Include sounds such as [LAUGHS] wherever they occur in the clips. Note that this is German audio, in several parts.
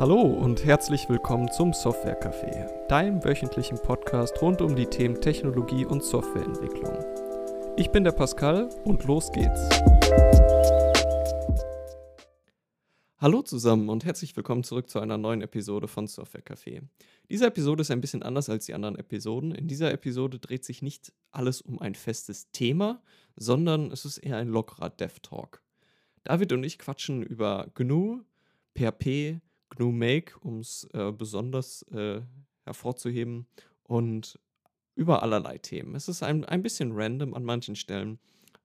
Hallo und herzlich willkommen zum Software Café, deinem wöchentlichen Podcast rund um die Themen Technologie und Softwareentwicklung. Ich bin der Pascal und los geht's. Hallo zusammen und herzlich willkommen zurück zu einer neuen Episode von Software Café. Diese Episode ist ein bisschen anders als die anderen Episoden. In dieser Episode dreht sich nicht alles um ein festes Thema, sondern es ist eher ein lockerer Dev Talk. David und ich quatschen über GNU, PHP, GNU Make, um es äh, besonders äh, hervorzuheben und über allerlei Themen. Es ist ein, ein bisschen random an manchen Stellen,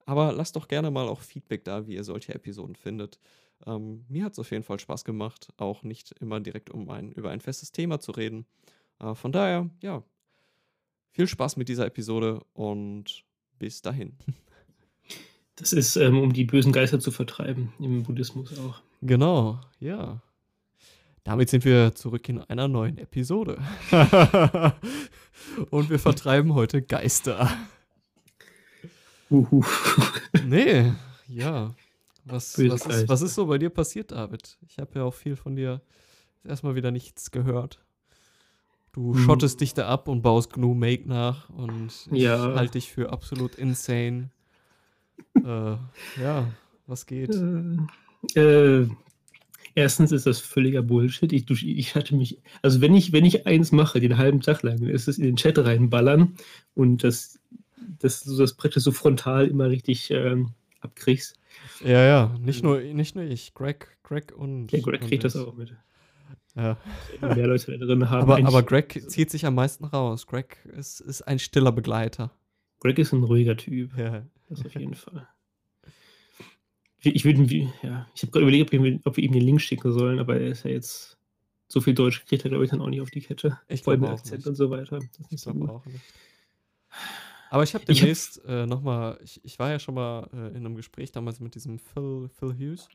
aber lasst doch gerne mal auch Feedback da, wie ihr solche Episoden findet. Ähm, mir hat es auf jeden Fall Spaß gemacht, auch nicht immer direkt um ein, über ein festes Thema zu reden. Äh, von daher, ja, viel Spaß mit dieser Episode und bis dahin. Das ist, ähm, um die bösen Geister zu vertreiben, im Buddhismus auch. Genau, ja. Damit sind wir zurück in einer neuen Episode. [LAUGHS] Und wir vertreiben heute Geister. Uhu. Nee, ja. Was, was, ist, was ist so bei dir passiert, David? Ich habe ja auch viel von dir erstmal wieder nichts gehört. Du hm. schottest dich da ab und baust GNU Make nach und ich ja. halte dich für absolut insane. äh, ja, was geht? Äh, äh, Erstens ist das völliger Bullshit. Ich, ich hatte mich, also wenn ich, wenn ich eins mache, den halben Tag lang, dann ist es in den Chat reinballern und das, das, das praktisch so frontal immer richtig ähm, abkriegst. Ja, ja, nicht nur, nicht nur ich, Greg, Greg und. Ja, Greg kriegt das auch mit. Ja. [LAUGHS] Mehr Leute drin haben. Aber, aber Greg zieht sich am meisten raus. Greg ist, ist ein stiller Begleiter. Greg ist ein ruhiger Typ. Ja. Das auf jeden Fall. Ich würde, ja, ich habe gerade überlegt, ob wir, ob wir, ihm den Link schicken sollen, aber er ist ja jetzt so viel Deutsch kriegt er, glaube ich, dann auch nicht auf die Kette. Ich glaube auch Akzent nicht. und so weiter. Das ich glaube auch nicht. Aber ich habe [LAUGHS] demnächst äh, nochmal, ich, ich war ja schon mal äh, in einem Gespräch damals mit diesem Phil, Phil Hughes.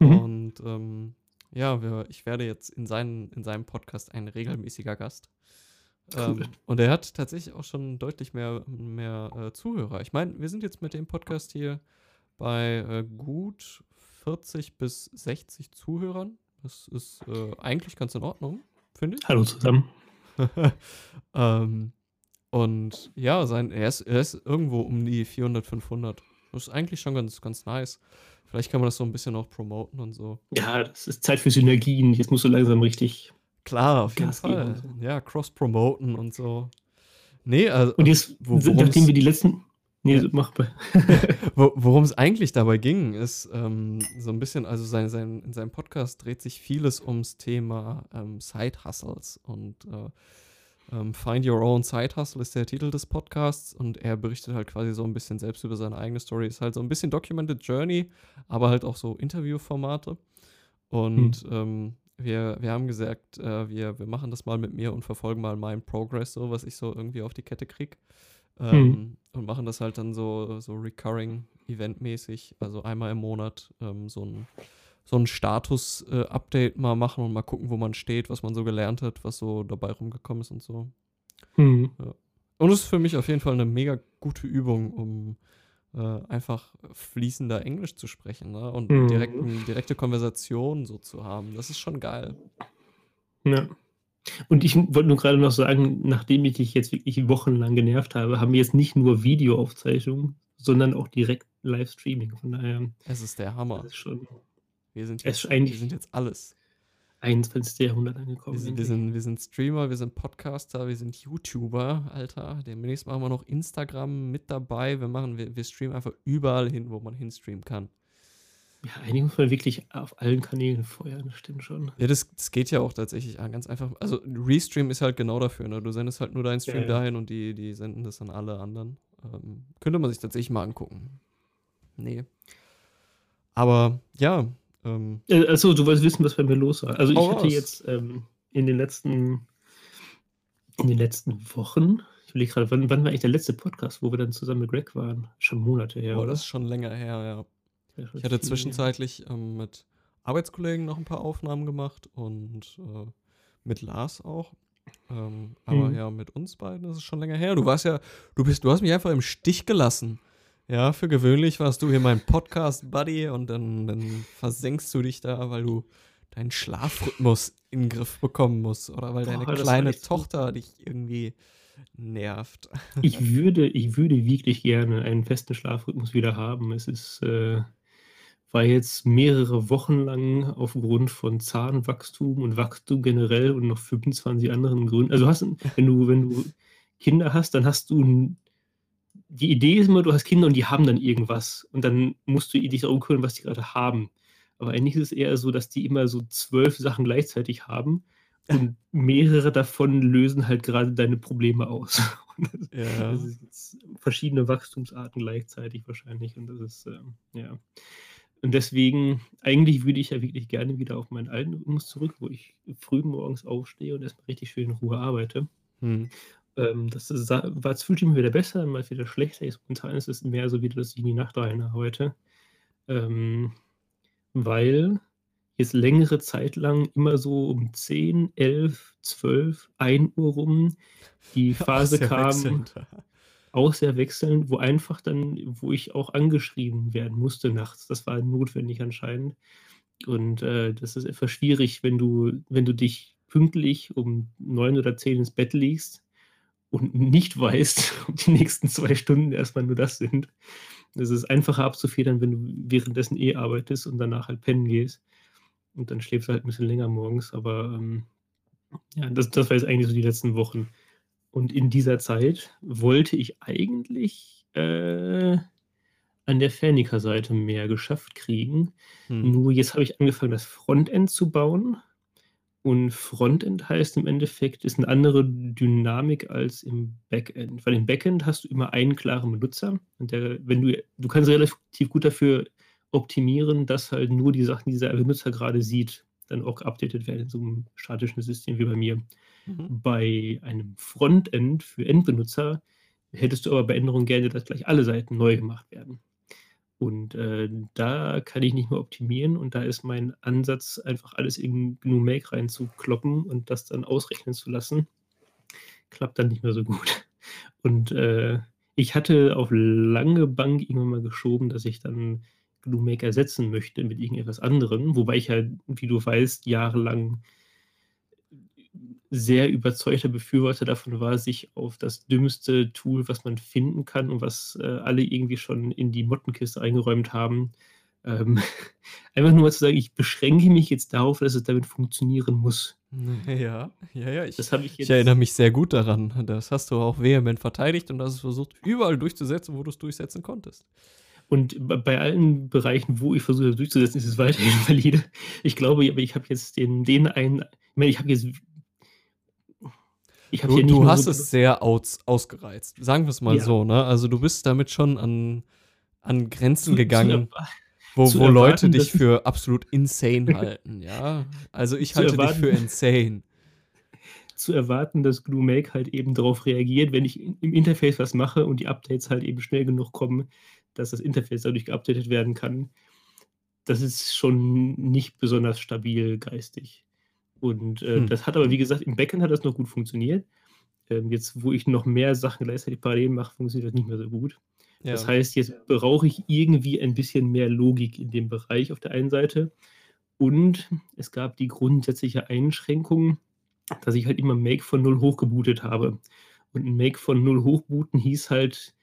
Mhm. Und ähm, ja, wir, ich werde jetzt in, seinen, in seinem Podcast ein regelmäßiger Gast. Cool. Ähm, und er hat tatsächlich auch schon deutlich mehr, mehr äh, Zuhörer. Ich meine, wir sind jetzt mit dem Podcast hier bei äh, gut 40 bis 60 Zuhörern. Das ist äh, eigentlich ganz in Ordnung, finde ich. Hallo zusammen. [LAUGHS] ähm, und ja, sein, er, ist, er ist irgendwo um die 400, 500. Das ist eigentlich schon ganz, ganz nice. Vielleicht kann man das so ein bisschen auch promoten und so. Ja, das ist Zeit für Synergien. Jetzt musst du langsam richtig. Klar, auf jeden Fall. So. Ja, cross-promoten und so. Nee, also. Und jetzt, nachdem wir die letzten, Nee, ja. mach mal. [LAUGHS] [LAUGHS] Worum es eigentlich dabei ging, ist ähm, so ein bisschen, also sein, sein, in seinem Podcast dreht sich vieles ums Thema ähm, Side-Hustles und äh, ähm, Find Your Own Side Hustle ist der Titel des Podcasts und er berichtet halt quasi so ein bisschen selbst über seine eigene Story. Ist halt so ein bisschen Documented Journey, aber halt auch so Interviewformate. Und hm. ähm, wir, wir haben gesagt, äh, wir, wir machen das mal mit mir und verfolgen mal meinen Progress, so was ich so irgendwie auf die Kette kriege. Hm. Ähm, hm. Und machen das halt dann so, so recurring eventmäßig, also einmal im Monat ähm, so ein, so ein Status-Update äh, mal machen und mal gucken, wo man steht, was man so gelernt hat, was so dabei rumgekommen ist und so. Hm. Ja. Und es ist für mich auf jeden Fall eine mega gute Übung, um äh, einfach fließender Englisch zu sprechen ne? und hm. direkten, direkte Konversation so zu haben. Das ist schon geil. Ja. Und ich wollte nur gerade noch sagen, nachdem ich dich jetzt wirklich wochenlang genervt habe, haben wir jetzt nicht nur Videoaufzeichnungen, sondern auch direkt Livestreaming. Von daher. Es ist der Hammer. Ist schon, wir, sind jetzt, wir sind jetzt alles. 21. Jahrhundert angekommen. Wir sind, wir, sind, wir sind Streamer, wir sind Podcaster, wir sind YouTuber, Alter. Demnächst machen wir noch Instagram mit dabei. Wir, machen, wir, wir streamen einfach überall hin, wo man hinstreamen kann. Ja, eigentlich muss man wirklich auf allen Kanälen feuern, das stimmt schon. Ja, das, das geht ja auch tatsächlich ganz einfach. Also Restream ist halt genau dafür, ne? Du sendest halt nur deinen Stream ja, ja. dahin und die, die senden das an alle anderen. Ähm, könnte man sich tatsächlich mal angucken. Nee. Aber ja. Ähm, also, du wolltest wissen, was bei mir los war. Also ich hatte was? jetzt ähm, in den letzten in den letzten Wochen, ich will gerade, wann, wann war eigentlich der letzte Podcast, wo wir dann zusammen mit Greg waren? Schon Monate her. Oh, das ist schon länger her, ja. Ich hatte zwischenzeitlich ähm, mit Arbeitskollegen noch ein paar Aufnahmen gemacht und äh, mit Lars auch. Ähm, aber mhm. ja, mit uns beiden ist es schon länger her. Du warst ja, du bist, du hast mich einfach im Stich gelassen. Ja, für gewöhnlich warst du hier mein Podcast-Buddy und dann, dann versenkst du dich da, weil du deinen Schlafrhythmus in den Griff bekommen musst oder weil deine Boah, das kleine Tochter dich irgendwie nervt. ich würde, ich würde wirklich gerne einen festen Schlafrhythmus wieder haben. Es ist, äh, war jetzt mehrere Wochen lang aufgrund von Zahnwachstum und Wachstum generell und noch 25 anderen Gründen. Also hast, wenn du, wenn du Kinder hast, dann hast du ein, die Idee ist immer, du hast Kinder und die haben dann irgendwas und dann musst du dich darum kümmern, was die gerade haben. Aber eigentlich ist es eher so, dass die immer so zwölf Sachen gleichzeitig haben und [LAUGHS] mehrere davon lösen halt gerade deine Probleme aus. [LAUGHS] Das, Ja. das ist jetzt verschiedene Wachstumsarten gleichzeitig wahrscheinlich und das ist, ähm, ja. Und deswegen, eigentlich würde ich ja wirklich gerne wieder auf meinen alten Rhythmus zurück, wo ich früh morgens aufstehe und erstmal richtig schön in Ruhe arbeite. Hm. Ähm, das ist, war, es fühlt sich mir wieder besser, mal wieder schlechter. Jetzt momentan ist es mehr so wieder, dass ich in die Nacht rein arbeite. Ähm, weil jetzt längere Zeit lang immer so um 10, 11, 12, 1 Uhr rum die [LAUGHS] Phase kam, wechselnd. Auch sehr wechselnd, wo einfach dann, wo ich auch angeschrieben werden musste nachts. Das war notwendig anscheinend. Und äh, das ist etwas schwierig, wenn du, wenn du dich pünktlich um 9 oder 10 ins Bett legst und nicht weißt, [LAUGHS] ob die nächsten zwei Stunden erstmal nur das sind. Das ist einfacher abzufedern, wenn du währenddessen eh arbeitest und danach halt pennen gehst. Und dann schläfst du halt ein bisschen länger morgens. Aber ähm, ja, das, das war jetzt eigentlich so die letzten Wochen. Und in dieser Zeit wollte ich eigentlich äh, an der Fernica-Seite mehr geschafft kriegen. Hm. Nur jetzt habe ich angefangen, das Frontend zu bauen. Und Frontend heißt im Endeffekt, ist eine andere Dynamik als im Backend. Weil im Backend hast du immer einen klaren Benutzer. Und der, wenn du, du kannst relativ gut dafür optimieren, dass halt nur die Sachen, die dieser Benutzer gerade sieht, dann auch geupdatet werden in so einem statischen System wie bei mir. Mhm. Bei einem Frontend für Endbenutzer hättest du aber bei Änderungen gerne, dass gleich alle Seiten neu gemacht werden. Und äh, da kann ich nicht mehr optimieren und da ist mein Ansatz, einfach alles in GNU Make reinzukloppen und das dann ausrechnen zu lassen. Klappt dann nicht mehr so gut. Und äh, ich hatte auf lange Bank irgendwann mal geschoben, dass ich dann GNU Make ersetzen möchte mit irgendetwas anderem, wobei ich ja, wie du weißt, jahrelang sehr überzeugter Befürworter davon war, sich auf das dümmste Tool, was man finden kann und was äh, alle irgendwie schon in die Mottenkiste eingeräumt haben, ähm, [LAUGHS] einfach nur mal zu sagen, ich beschränke mich jetzt darauf, dass es damit funktionieren muss. [LAUGHS] Ja, ja, ja. Ich, ich ich erinnere mich sehr gut daran. Das hast du auch vehement verteidigt und hast es versucht, überall durchzusetzen, wo du es durchsetzen konntest. Und bei- allen Bereichen, wo ich versuche, das durchzusetzen, ist es weiterhin [LAUGHS] valide. Ich glaube, aber ich habe jetzt den, den einen, ich meine, ich habe jetzt. Ich habe Du, du hast so es sehr aus, ausgereizt. Sagen wir es mal Ja. so, ne? Also du bist damit schon an, an Grenzen zu, gegangen, wo, zu wo Leute erwarten, dich dass- für absolut insane halten, ja? Also ich halte dich erwarten- für insane. [LAUGHS] zu erwarten, dass GNU Make halt eben darauf reagiert, wenn ich im Interface was mache und die Updates halt eben schnell genug kommen, dass das Interface dadurch geupdatet werden kann. Das ist schon nicht besonders stabil geistig. Und äh, Hm. das hat aber, wie gesagt, im Backend hat das noch gut funktioniert. Ähm, jetzt, wo ich noch mehr Sachen gleichzeitig parallel mache, funktioniert das nicht mehr so gut. Ja. Das heißt, jetzt brauche ich irgendwie ein bisschen mehr Logik in dem Bereich auf der einen Seite. Und es gab die grundsätzliche Einschränkung, dass ich halt immer Make von null hochgebootet habe. Und ein Make von null hochbooten hieß halt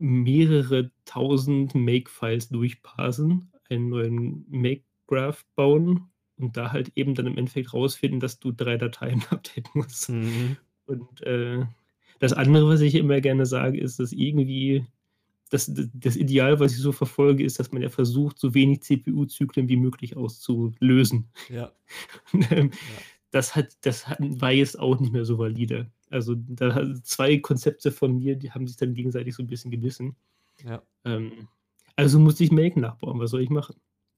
mehrere tausend Make-Files durchparsen, einen neuen Make-Graph bauen und da halt eben dann im Endeffekt rausfinden, dass du drei Dateien [LAUGHS] updaten musst. Mhm. Und äh, das andere, was ich immer gerne sage, ist, dass irgendwie das, das Ideal, was ich so verfolge, ist, dass man ja versucht, so wenig CPU-Zyklen wie möglich auszulösen. Ja. [LAUGHS] Ähm, Das, hat, das hat, war jetzt auch nicht mehr so valide. Also da zwei Konzepte von mir, die haben sich dann gegenseitig so ein bisschen gebissen. Ja. Ähm, also musste ich Make nachbauen. Was soll ich machen?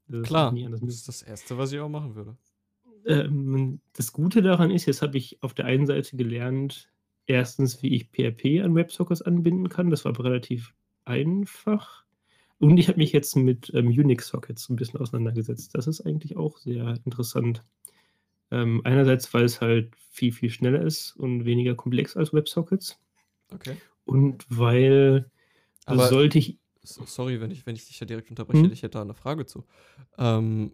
Das Klar. Das ist das Erste, was ich auch machen würde. Ähm, das Gute daran ist, jetzt habe ich auf der einen Seite gelernt, erstens, wie ich PHP an WebSockets anbinden kann. Das war aber relativ einfach. Und ich habe mich jetzt mit ähm, Unix-Sockets ein bisschen auseinandergesetzt. Das ist eigentlich auch sehr interessant. Ähm, einerseits, weil es halt viel, viel schneller ist und weniger komplex als WebSockets. Okay. Und weil Aber sollte ich so, sorry, wenn ich, wenn ich dich da direkt unterbreche, Hm? ich hätte da eine Frage zu. Ähm,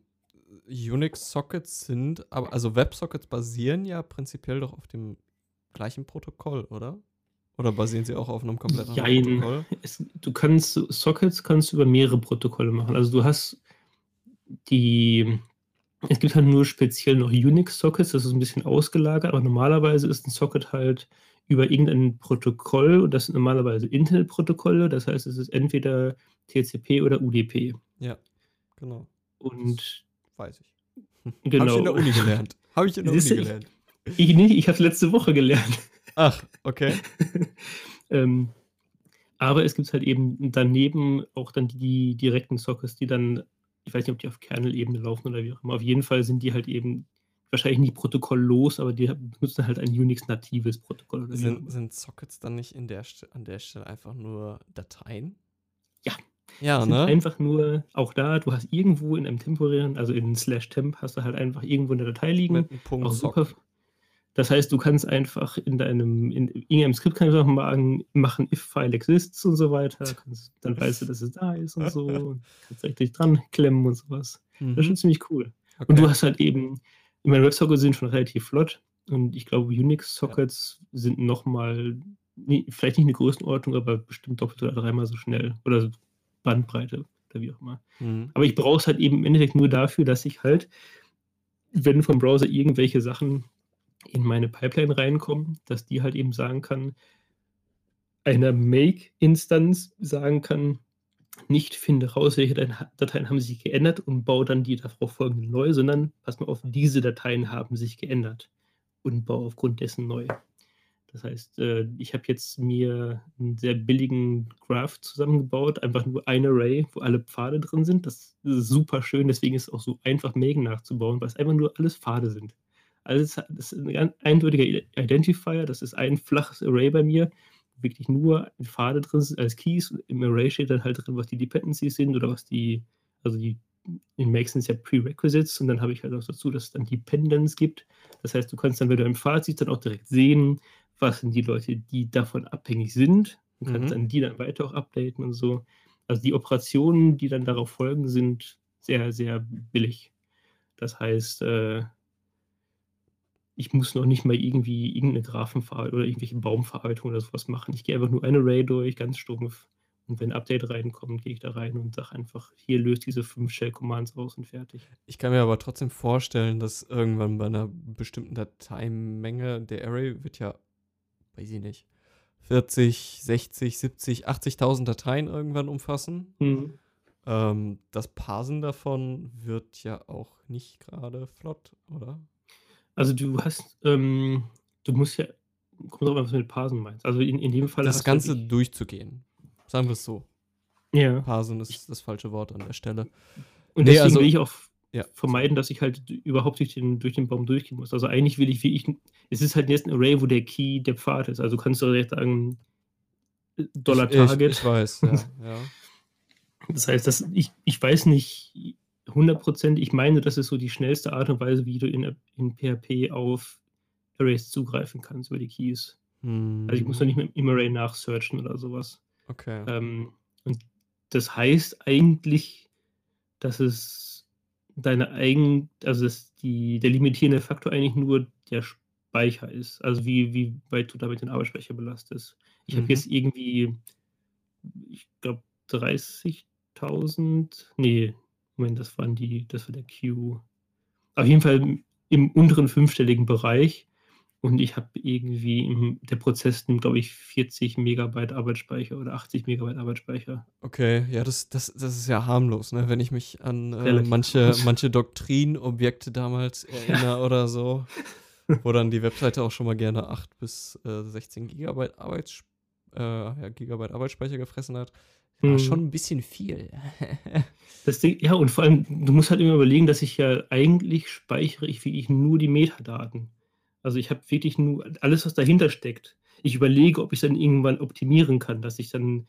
Unix-Sockets sind, aber also Web-Sockets basieren ja prinzipiell doch auf dem gleichen Protokoll, oder? Oder basieren sie auch auf einem komplett anderen Jein. Protokoll? Es, du kannst Sockets kannst du über mehrere Protokolle machen. Also du hast die, es gibt halt nur speziell noch Unix-Sockets, das ist ein bisschen ausgelagert, aber normalerweise ist ein Socket halt über irgendein Protokoll und das sind normalerweise Internet-Protokolle, das heißt, es ist entweder TCP oder UDP. Ja, genau. Und Weiß ich. Habe ich genau. in der Uni gelernt. Habe ich in der Uni du, ich- gelernt. Ich nicht, ich habe es letzte Woche gelernt. Ach, okay. [LAUGHS] ähm, aber es gibt halt eben daneben auch dann die direkten Sockets, die dann, ich weiß nicht, ob die auf Kernel-Ebene laufen oder wie auch immer. Auf jeden Fall sind die halt eben wahrscheinlich nicht protokolllos, aber die benutzen halt ein Unix-natives Protokoll. Sind, sind Sockets dann nicht der an der Stelle einfach nur Dateien? Ja. Ja, sind ne? einfach nur, auch da, du hast irgendwo in einem temporären, also in slash temp, hast du halt einfach irgendwo eine Datei liegen. Mit einem Punkt auch Sock. super. Das heißt, du kannst einfach in deinem, in irgendeinem Skript kannst du einfach machen, machen if file exists und so weiter. Kannst, dann [LAUGHS] weißt du, dass es da ist und so. Und kannst richtig dran klemmen und sowas. Das ist Mhm. schon ziemlich cool. Okay. Und du hast halt eben, ich meine, Websockets sind schon relativ flott und ich glaube, Unix-Sockets sind nochmal, nee, vielleicht nicht eine Größenordnung, aber bestimmt doppelt oder dreimal so schnell. Oder so Bandbreite oder wie auch immer. Mhm. Aber ich brauche es halt eben im Endeffekt nur dafür, dass ich halt, wenn vom Browser irgendwelche Sachen in meine Pipeline reinkommen, dass die halt eben sagen kann, einer Make-Instanz sagen kann, nicht finde raus, welche Dateien- haben sich geändert und baue dann die darauf folgenden neu, sondern pass mal auf, diese Dateien haben sich geändert und baue aufgrund dessen neu. Das heißt, äh, ich habe jetzt mir einen sehr billigen Graph zusammengebaut, einfach nur ein Array, wo alle Pfade drin sind. Das ist super schön, deswegen ist es auch so einfach, Magen nachzubauen, weil es einfach nur alles Pfade sind. Alles, das ist ein ganz eindeutiger Identifier, das ist ein flaches Array bei mir, wo wirklich nur Pfade drin sind als Keys. Und Im Array steht dann halt drin, was die Dependencies sind oder was die, also die in Make sind es ja Prerequisites und dann habe ich halt auch dazu, dass es dann Dependents gibt. Das heißt, du kannst dann, wenn du im Pfad siehst, dann auch direkt sehen, was sind die Leute, die davon abhängig sind und kannst Mhm. dann die dann weiter auch updaten und so. Also die Operationen, die dann darauf folgen, sind sehr, sehr billig. Das heißt, äh, ich muss noch nicht mal irgendwie irgendeine Graphenverarbeitung oder irgendwelche Baumverarbeitung oder sowas machen. Ich gehe einfach nur ein Array durch, ganz stumpf. Und wenn ein Update reinkommt, gehe ich da rein und sage einfach, hier löst diese fünf Shell-Commands aus und fertig. Ich kann mir aber trotzdem vorstellen, dass irgendwann bei einer bestimmten Dateimenge, der Array wird ja, weiß ich nicht, 40, 60, 70, 80.000 Dateien irgendwann umfassen. Mhm. Ähm, das Parsen davon wird ja auch nicht gerade flott, oder? Also du hast, ähm, du musst ja, kommt drauf an, was du mit Parsen meinst. Also in, in dem Fall Das hast du Ganze wirklich- durchzugehen. Sagen wir es so. ja. Parsen ist das falsche Wort an der Stelle. Und Nee, deswegen also- will ich auch Ja. vermeiden, dass ich halt überhaupt durch den, durch den Baum durchgehen muss. Also eigentlich will ich, wie ich, es ist halt jetzt ein Array, wo der Key der Pfad ist. Also kannst du direkt sagen, Dollar ich, ich, Target. ich weiß, ja. [LAUGHS] ja. Das heißt, dass ich, ich weiß nicht 100%, ich meine, das ist so die schnellste Art und Weise, wie du in, in PHP auf Arrays zugreifen kannst über die Keys. Also ich muss noch Hm, nicht mit im Array nachsearchen oder sowas. Okay. Ähm, und das heißt eigentlich, dass es deine eigen, also dass die, der limitierende Faktor eigentlich nur der Speicher ist. Also wie, wie weit du damit den Arbeitsspeicher belastest. Ich Mhm. habe jetzt irgendwie, ich glaube, 30.000, nee, Moment, das waren die, das war der Q. Auf jeden Fall im unteren fünfstelligen Bereich. Und ich habe irgendwie, im, der Prozess nimmt, glaube ich, 40 Megabyte Arbeitsspeicher oder 80 Megabyte Arbeitsspeicher. Okay, ja, das, das, das ist ja harmlos, ne? Wenn ich mich an äh, manche, manche Doktrinobjekte damals erinnere oder so, [LAUGHS] wo dann die Webseite auch schon mal gerne 8 bis äh, 16 Gigabyte, Arbeits, äh, ja, Gigabyte Arbeitsspeicher gefressen hat. War Mhm. schon ein bisschen viel. [LAUGHS] Das Ding, ja, und vor allem, du musst halt immer überlegen, dass ich ja eigentlich speichere ich wirklich nur die Metadaten. Also ich habe wirklich nur alles, was dahinter steckt. Ich überlege, ob ich dann irgendwann optimieren kann, dass ich dann,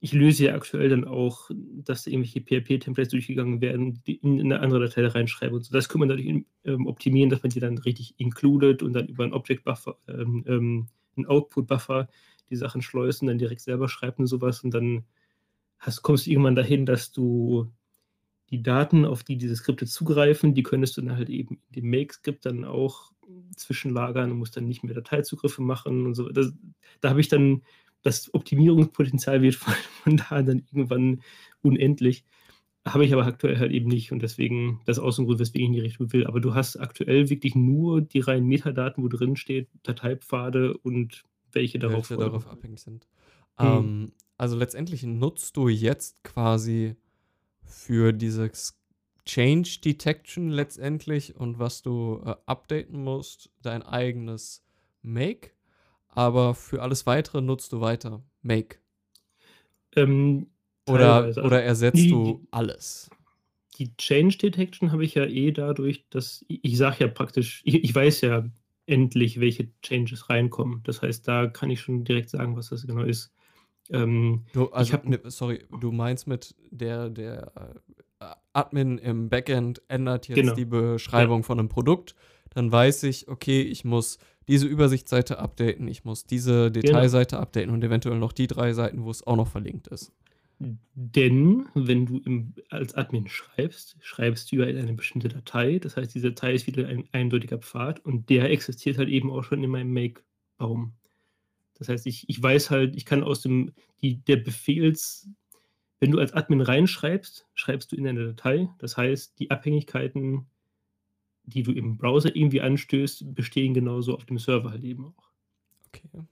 ich löse ja aktuell dann auch, dass irgendwelche PHP-Templates durchgegangen werden, die in eine andere Datei reinschreibe und so. Das kann man dadurch ähm, optimieren, dass man die dann richtig included und dann über einen Object-Buffer, ähm, ähm, einen Output-Buffer die Sachen schleust und dann direkt selber schreibt und sowas und dann hast, kommst du irgendwann dahin, dass du die Daten, auf die diese Skripte zugreifen, die könntest du dann halt eben in dem Make-Skript dann auch zwischenlagern und musst dann nicht mehr Dateizugriffe machen und so. Das, da habe ich dann, das Optimierungspotenzial wird [LAUGHS] von, von da dann irgendwann unendlich. Habe ich aber aktuell halt eben nicht und deswegen, das ist aus dem Grund, weswegen ich in die Richtung will. Aber du hast aktuell wirklich nur die reinen Metadaten, wo drin steht, Dateipfade und welche darauf, welche darauf abhängig sind. Hm. Ähm, also letztendlich nutzt du jetzt quasi für dieses Change Detection letztendlich und was du äh, updaten musst, dein eigenes Make, aber für alles weitere nutzt du weiter Make. Ähm, oder, oder ersetzt die, du alles? Die Change Detection habe ich ja eh dadurch, dass ich, ich sage ja praktisch, ich, ich, weiß ja endlich, welche Changes reinkommen. Das heißt, da kann ich schon direkt sagen, was das genau ist. Ähm, du, also, hab, ne, sorry, du meinst mit der, der äh, Admin im Backend ändert jetzt genau. die Beschreibung ja. von einem Produkt, dann weiß ich, okay, ich muss diese Übersichtsseite updaten, ich muss diese genau. Detailseite genau. updaten und eventuell noch die drei Seiten, wo es auch noch verlinkt ist. Denn wenn du im, als Admin schreibst, schreibst du über eine bestimmte Datei. Das heißt, diese Datei ist wieder ein eindeutiger Pfad und der existiert halt eben auch schon in meinem Make-Baum. Das heißt, ich, ich weiß halt, ich kann aus dem, die, der Befehls, wenn du als Admin reinschreibst, schreibst du in eine Datei. Das heißt, die Abhängigkeiten, die du im Browser irgendwie anstößt, bestehen genauso auf dem Server halt eben auch. Okay.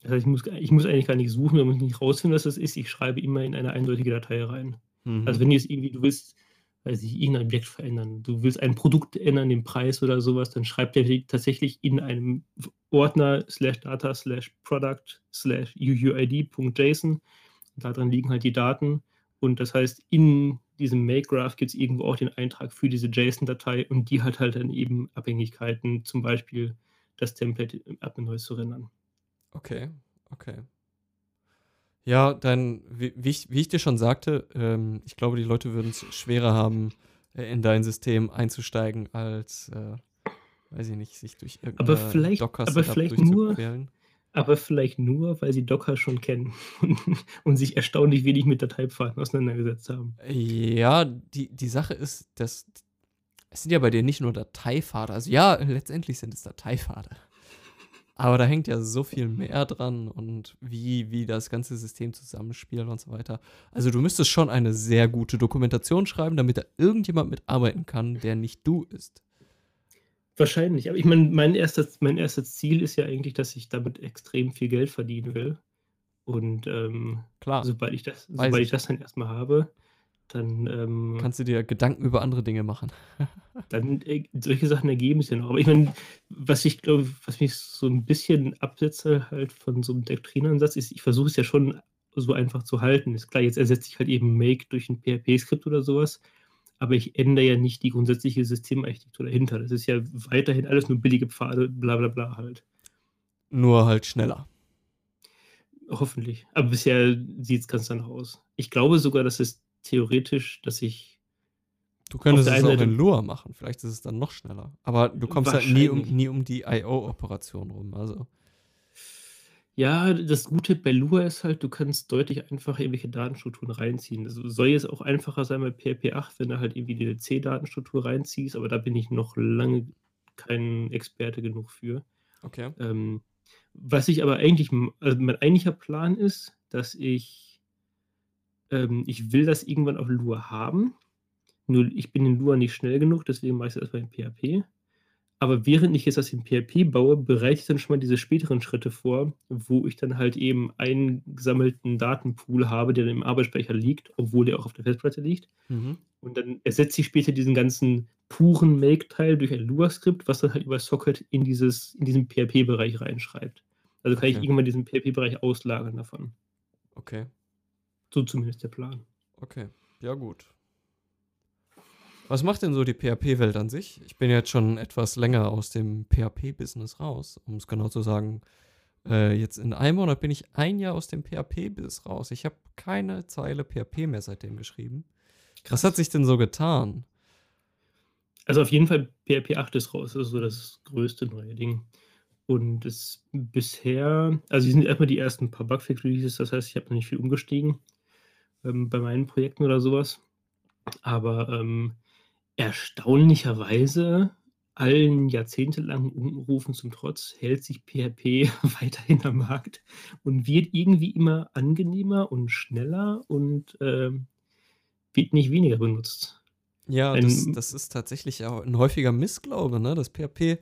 Das heißt, ich muss, ich muss eigentlich gar nicht suchen, muss ich nicht rausfinden, was das ist. Ich schreibe immer in eine eindeutige Datei rein. Mhm. Also wenn du jetzt irgendwie, du willst, weiß ich, irgendein Objekt verändern, du willst ein Produkt ändern, den Preis oder sowas, dann schreibt der tatsächlich in einem Ordner slash data slash product slash uuid.json. Da drin liegen halt die Daten. Und das heißt, in diesem Make-Graph gibt es irgendwo auch den Eintrag für diese JSON-Datei und die hat halt dann eben Abhängigkeiten, zum Beispiel das Template Admin neu zu rendern. Okay, okay. Ja, dann, wie, wie, ich, wie ich dir schon sagte, ähm, ich glaube, die Leute würden es schwerer haben, äh, in dein System einzusteigen, als, äh, weiß ich nicht, sich durch irgendein aber Docker aber vielleicht nur, aber vielleicht nur, weil sie Docker schon kennen [LAUGHS] und sich erstaunlich wenig mit Dateipfaden auseinandergesetzt haben. Ja, die, die Sache ist, dass es sind ja bei dir nicht nur Dateipfade. Also ja, letztendlich sind es Dateipfade. Aber da hängt ja so viel mehr dran und wie, wie das ganze System zusammenspielt und so weiter. Also du müsstest schon eine sehr gute Dokumentation schreiben, damit da irgendjemand mitarbeiten kann, der nicht du ist. Wahrscheinlich. Aber ich meine, mein erstes, mein erstes Ziel ist ja eigentlich, dass ich damit extrem viel Geld verdienen will. Und ähm, Klar. sobald ich das, sobald ich das dann erstmal habe, dann ähm, kannst du dir Gedanken über andere Dinge machen. [LAUGHS] dann äh, solche Sachen ergeben sich ja noch. Aber ich meine, was ich glaube, was mich so ein bisschen absetze halt von so einem Doktrinansatz ist, ich versuche es ja schon so einfach zu halten. Ist klar, jetzt ersetze ich halt eben Make durch ein PHP-Skript oder sowas, aber ich ändere ja nicht die grundsätzliche Systemarchitektur dahinter. Das ist ja weiterhin alles nur billige Pfade, bla bla bla halt. Nur halt schneller. Hoffentlich. Aber bisher sieht es ganz danach aus. Ich glaube sogar, dass es theoretisch, dass ich. Du könntest es auch in Lua machen, vielleicht ist es dann noch schneller. Aber du kommst halt nie um, nie um die I.O.-Operation rum. Also. Ja, das Gute bei Lua ist halt, du kannst deutlich einfach irgendwelche Datenstrukturen reinziehen. Das soll jetzt auch einfacher sein bei PHP 8, wenn du halt irgendwie die C-Datenstruktur reinziehst, aber da bin ich noch lange kein Experte genug für. Okay. Ähm, was ich aber eigentlich, also mein eigentlicher Plan ist, dass ich ähm, ich will das irgendwann auf Lua haben. Nur ich bin in Lua nicht schnell genug, deswegen mache ich es erstmal in PHP. Aber während ich jetzt das in PHP baue, bereite ich dann schon mal diese späteren Schritte vor, wo ich dann halt eben einen gesammelten Datenpool habe, der dann im Arbeitsspeicher liegt, obwohl der auch auf der Festplatte liegt. Mhm. Und dann ersetze ich später diesen ganzen puren Make-Teil durch ein Lua-Skript, was dann halt über Socket in, dieses, in diesen PHP-Bereich reinschreibt. Also kann okay. ich irgendwann diesen PHP-Bereich auslagern davon. Okay. So zumindest der Plan. Okay, ja gut. Was macht denn so die PHP-Welt an sich? Ich bin jetzt schon etwas länger aus dem PHP-Business raus, um es genau zu sagen. Äh, jetzt in einem Monat bin ich ein Jahr aus dem PHP-Business raus. Ich habe keine Zeile PHP mehr seitdem geschrieben. Krass. Was hat sich denn so getan? Also auf jeden Fall PHP 8 ist raus, das ist so das größte neue Ding. Und es bisher, also sind erstmal die ersten paar Bugfix-Releases, das heißt, ich habe noch nicht viel umgestiegen. Ähm, bei meinen Projekten oder sowas. Aber ähm, erstaunlicherweise, allen jahrzehntelangen Unrufen zum Trotz, hält sich PHP [LAUGHS] weiterhin am Markt und wird irgendwie immer angenehmer und schneller und ähm, wird nicht weniger benutzt. Ja, das, das ist tatsächlich auch ein häufiger Missglaube, ne? Das PHP,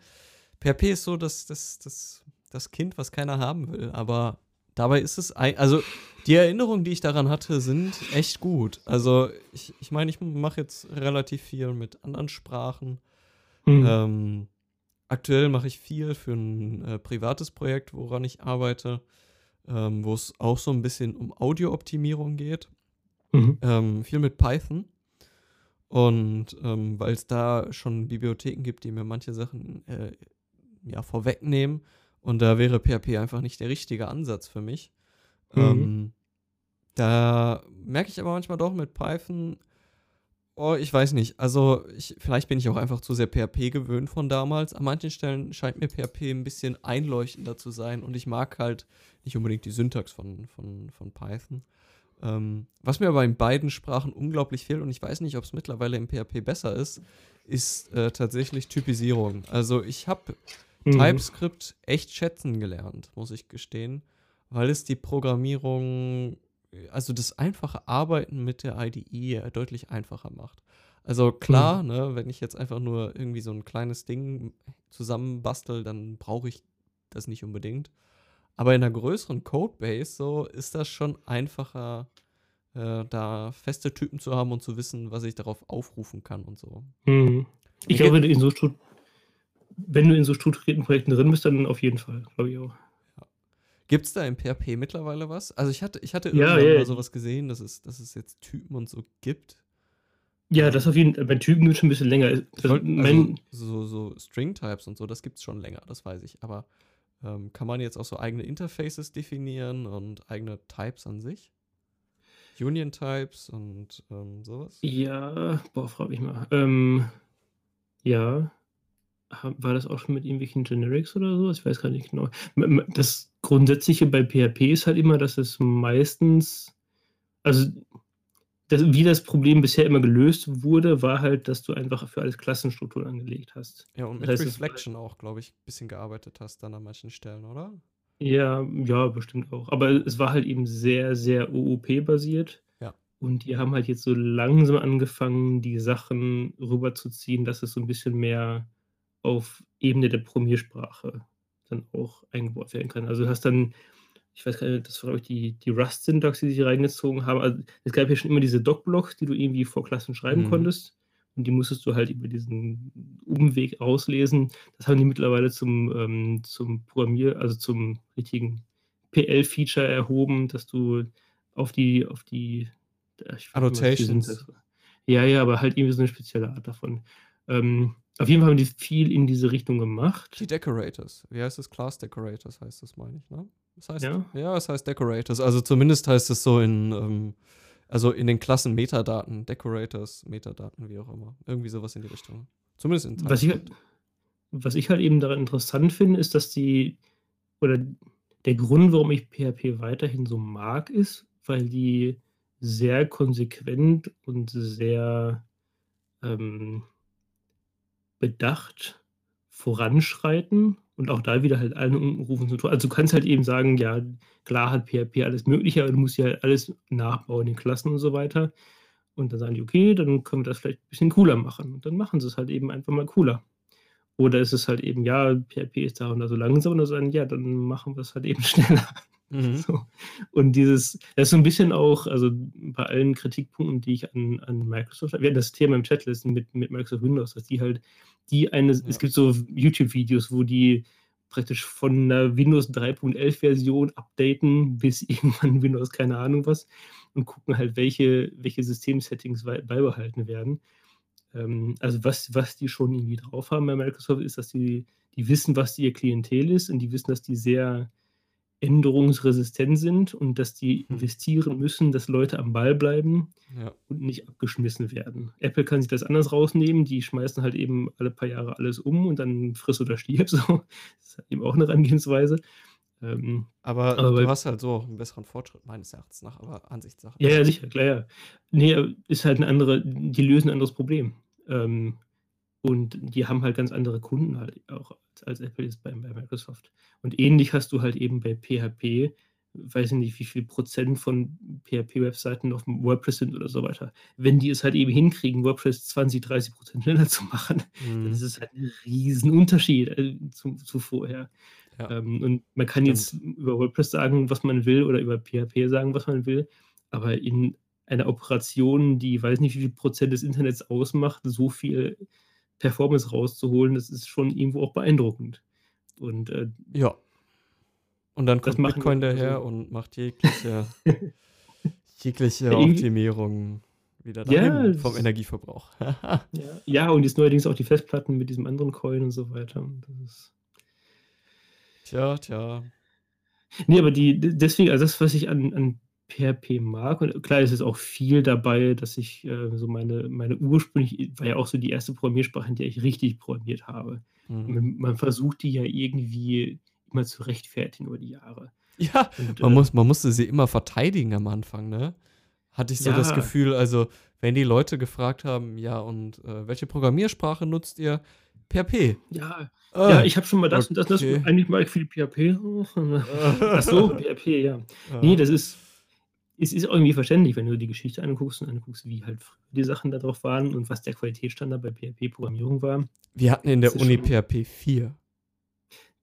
PHP ist so das, das, das, das Kind, was keiner haben will. Aber dabei ist es, ein, also die Erinnerungen, die ich daran hatte, sind echt gut. Also ich, ich meine, ich mache jetzt relativ viel mit anderen Sprachen. Mhm. Ähm, aktuell mache ich viel für ein äh, privates Projekt, woran ich arbeite, ähm, wo es auch so ein bisschen um Audiooptimierung geht. Mhm. Ähm, viel mit Python. Und ähm, weil es da schon Bibliotheken gibt, die mir manche Sachen äh, ja, vorwegnehmen. Und da wäre PHP einfach nicht der richtige Ansatz für mich. Mhm. Ähm, da merke ich aber manchmal doch mit Python, oh, ich weiß nicht. Also, ich, vielleicht bin ich auch einfach zu sehr PHP gewöhnt von damals. An manchen Stellen scheint mir PHP ein bisschen einleuchtender zu sein und ich mag halt nicht unbedingt die Syntax von, von, von Python. Ähm, was mir aber in beiden Sprachen unglaublich fehlt, und ich weiß nicht, ob es mittlerweile im PHP besser ist, ist äh, tatsächlich Typisierung. Also ich habe mhm. TypeScript echt schätzen gelernt, muss ich gestehen, weil es die Programmierung, also das einfache Arbeiten mit der IDE deutlich einfacher macht. Also klar, mhm. ne, wenn ich jetzt einfach nur irgendwie so ein kleines Ding zusammenbastel, dann brauche ich das nicht unbedingt. Aber in einer größeren Codebase so ist das schon einfacher, äh, da feste Typen zu haben und zu wissen, was ich darauf aufrufen kann und so. Mhm. Ich glaube, in so wenn du in so strukturierten Projekten drin bist, dann auf jeden Fall, glaube ich auch. Ja. Gibt es da im PHP mittlerweile was? Also ich hatte, ich hatte irgendwann ja, ja, mal sowas gesehen, dass es, dass es jetzt Typen und so gibt. Ja, das auf jeden Fall. Bei Typen es schon ein bisschen länger. Also, also, so, so String-Types und so, das gibt es schon länger, das weiß ich. Aber ähm, kann man jetzt auch so eigene Interfaces definieren und eigene Types an sich? Union Types und ähm, sowas? Ja, boah, frage ich mal. Ähm, ja. War das auch schon mit irgendwelchen Generics oder so? Ich weiß gar nicht genau. Das Grundsätzliche bei PHP ist halt immer, dass es meistens, also das, wie das Problem bisher immer gelöst wurde, war halt, dass du einfach für alles Klassenstrukturen angelegt hast. Ja, und mit das heißt, Reflection auch, glaube ich, ein bisschen gearbeitet hast dann an manchen Stellen, oder? Ja, ja, bestimmt auch. Aber es war halt eben sehr, sehr OOP-basiert. Ja. Und die haben halt jetzt so langsam angefangen, die Sachen rüberzuziehen, dass es so ein bisschen mehr auf Ebene der Programmiersprache dann auch eingebaut werden kann. Also du hast dann ich weiß gar nicht, das war, glaube ich, die, die Rust-Syntax, die sich reingezogen haben. Also, es gab ja schon immer diese Doc-Blocks, die du irgendwie vor Klassen schreiben mhm. konntest. Und die musstest du halt über diesen Umweg auslesen. Das haben die mittlerweile zum, ähm, zum Programmier-, also zum richtigen PL-Feature erhoben, dass du auf die, auf die Annotations. Ja, ja, aber halt irgendwie so eine spezielle Art davon. Ähm, auf jeden Fall haben die viel in diese Richtung gemacht. Die Decorators. Wie heißt das? Class Decorators heißt das, meine ich, ne? Das heißt, ja, ja es heißt Decorators. Also zumindest heißt es so in, ähm, also in den Klassen Metadaten, Decorators, Metadaten, wie auch immer. Irgendwie sowas in die Richtung. Zumindest in was ich, was ich halt eben daran interessant finde, ist, dass die, oder der Grund, warum ich PHP weiterhin so mag, ist, weil die sehr konsequent und sehr ähm, bedacht voranschreiten und auch da wieder halt allen umrufen zu tun. Also du kannst halt eben sagen, ja, klar hat PHP alles Mögliche, aber du musst ja halt alles nachbauen in Klassen und so weiter. Und dann sagen die, okay, dann können wir das vielleicht ein bisschen cooler machen. Und dann machen sie es halt eben einfach mal cooler. Oder ist es halt eben, ja, PHP ist da und da so langsam und dann sagen, ja, dann machen wir es halt eben [LAUGHS] schneller. Mhm. So. Und dieses, das ist so ein bisschen auch, also bei allen Kritikpunkten, die ich an, an Microsoft habe, wir hatten das Thema im Chatlisten mit, mit Microsoft Windows, dass die halt, die eine, ja. es gibt so YouTube-Videos, wo die praktisch von einer Windows 3.11 Version updaten bis [LAUGHS] irgendwann Windows keine Ahnung was und gucken halt, welche, welche Systemsettings beibehalten werden. Ähm, also was, was die schon irgendwie drauf haben bei Microsoft ist, dass die, die wissen, was ihr Klientel ist und die wissen, dass die sehr änderungsresistent sind und dass die hm. investieren müssen, dass Leute am Ball bleiben ja. und nicht abgeschmissen werden. Apple kann sich das anders rausnehmen, die schmeißen halt eben alle paar Jahre alles um und dann friss oder stirb [LAUGHS] so. Das ist halt eben auch eine Herangehensweise. Ähm, Aber aber du hast halt so auch 'n besseren Fortschritt meines Erachtens nach, aber Ansichtssache. Ja, ja, sicher, klar, ja. Ne, äh, ist halt 'ne andere die lösen 'n anderes Problem. Ähm, und die haben halt ganz andere Kunden halt auch als als Apple jetzt bei bei Microsoft. Und ähnlich hast du halt eben bei PHP, weiß ich nicht, wie viel Prozent von PHP-Webseiten auf'm WordPress sind oder so weiter. Wenn die es halt eben hinkriegen, WordPress 20, 30% schneller zu machen, [LAUGHS] dann ist Mhm. es halt 'n Riesenunterschied, äh, zu zu vorher. Ja, Ähm, und man kann jetzt stimmt. über WordPress sagen, was man will oder über PHP sagen, was man will, aber in einer Operation, die weiß nicht, wie viel Prozent des Internets ausmacht, so viel Performance rauszuholen, das ist schon irgendwo auch beeindruckend. Und, äh Ja. Und dann kommt Bitcoin daher also und macht jegliche [LAUGHS] jegliche Ja, Optimierung wieder Ja, dahin vom es Energieverbrauch. [LAUGHS] Ja, ja, und jetzt neuerdings auch die Festplatten mit diesem anderen Coin und so weiter. Ist Tja, tja. Ne, aber die deswegen also das, was ich an an PHP mag und klar ist es auch viel dabei, dass ich, äh, so meine meine ursprünglich war ja auch so die erste Programmiersprache, in der ich richtig programmiert habe. Mhm. M man versucht die ja irgendwie immer zu rechtfertigen über die Jahre. Ja, Und, man äh muss man musste sie immer verteidigen am Anfang, ne? Hatte ich so das Ja. Gefühl, also, wenn die Leute gefragt haben: „Ja, und, äh, welche Programmiersprache nutzt ihr?“ „PHP.“ Ja, ja, „Ah, ich habe schon mal das und das und das okay.“ eigentlich mag ich viel PHP. [LAUGHS] Ach so, [LAUGHS] PHP, ja. Ne, Ja. das ist es ist irgendwie verständlich, wenn du die Geschichte anguckst und anguckst, wie halt früher die Sachen da drauf waren und was der Qualitätsstandard bei PHP-Programmierung war. Wir hatten in der Uni schon PHP 4.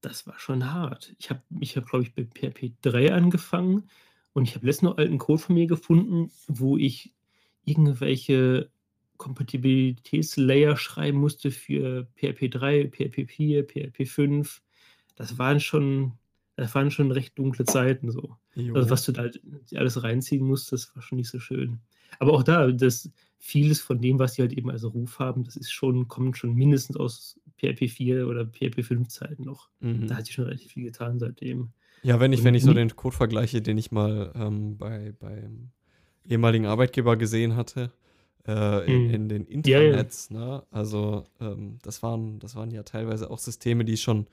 Das war schon hart. Ich habe ich habe, glaube ich, bei PHP 3 angefangen und ich habe letztens noch alten Code von mir gefunden, wo ich irgendwelche Kompatibilitätslayer schreiben musste für PHP 3, PHP 4, PHP 5. Das waren schon das waren schon recht dunkle Zeiten so. Also, Jo. was du da halt alles reinziehen musstest, war schon nicht so schön. Aber auch da, das vieles von dem, was die halt eben als Ruf haben, das ist schon kommt schon mindestens aus PHP 4 oder PHP 5 Zeiten noch. Da Mhm. hat sich schon relativ viel getan seitdem. Ja, wenn ich wenn ich so den Code vergleiche, den ich mal, ähm, bei beim ehemaligen Arbeitgeber gesehen hatte, äh, in Mhm. in den Ja, ja. Intranets, ne? Also, ähm, das waren das waren ja teilweise auch Systeme, die schon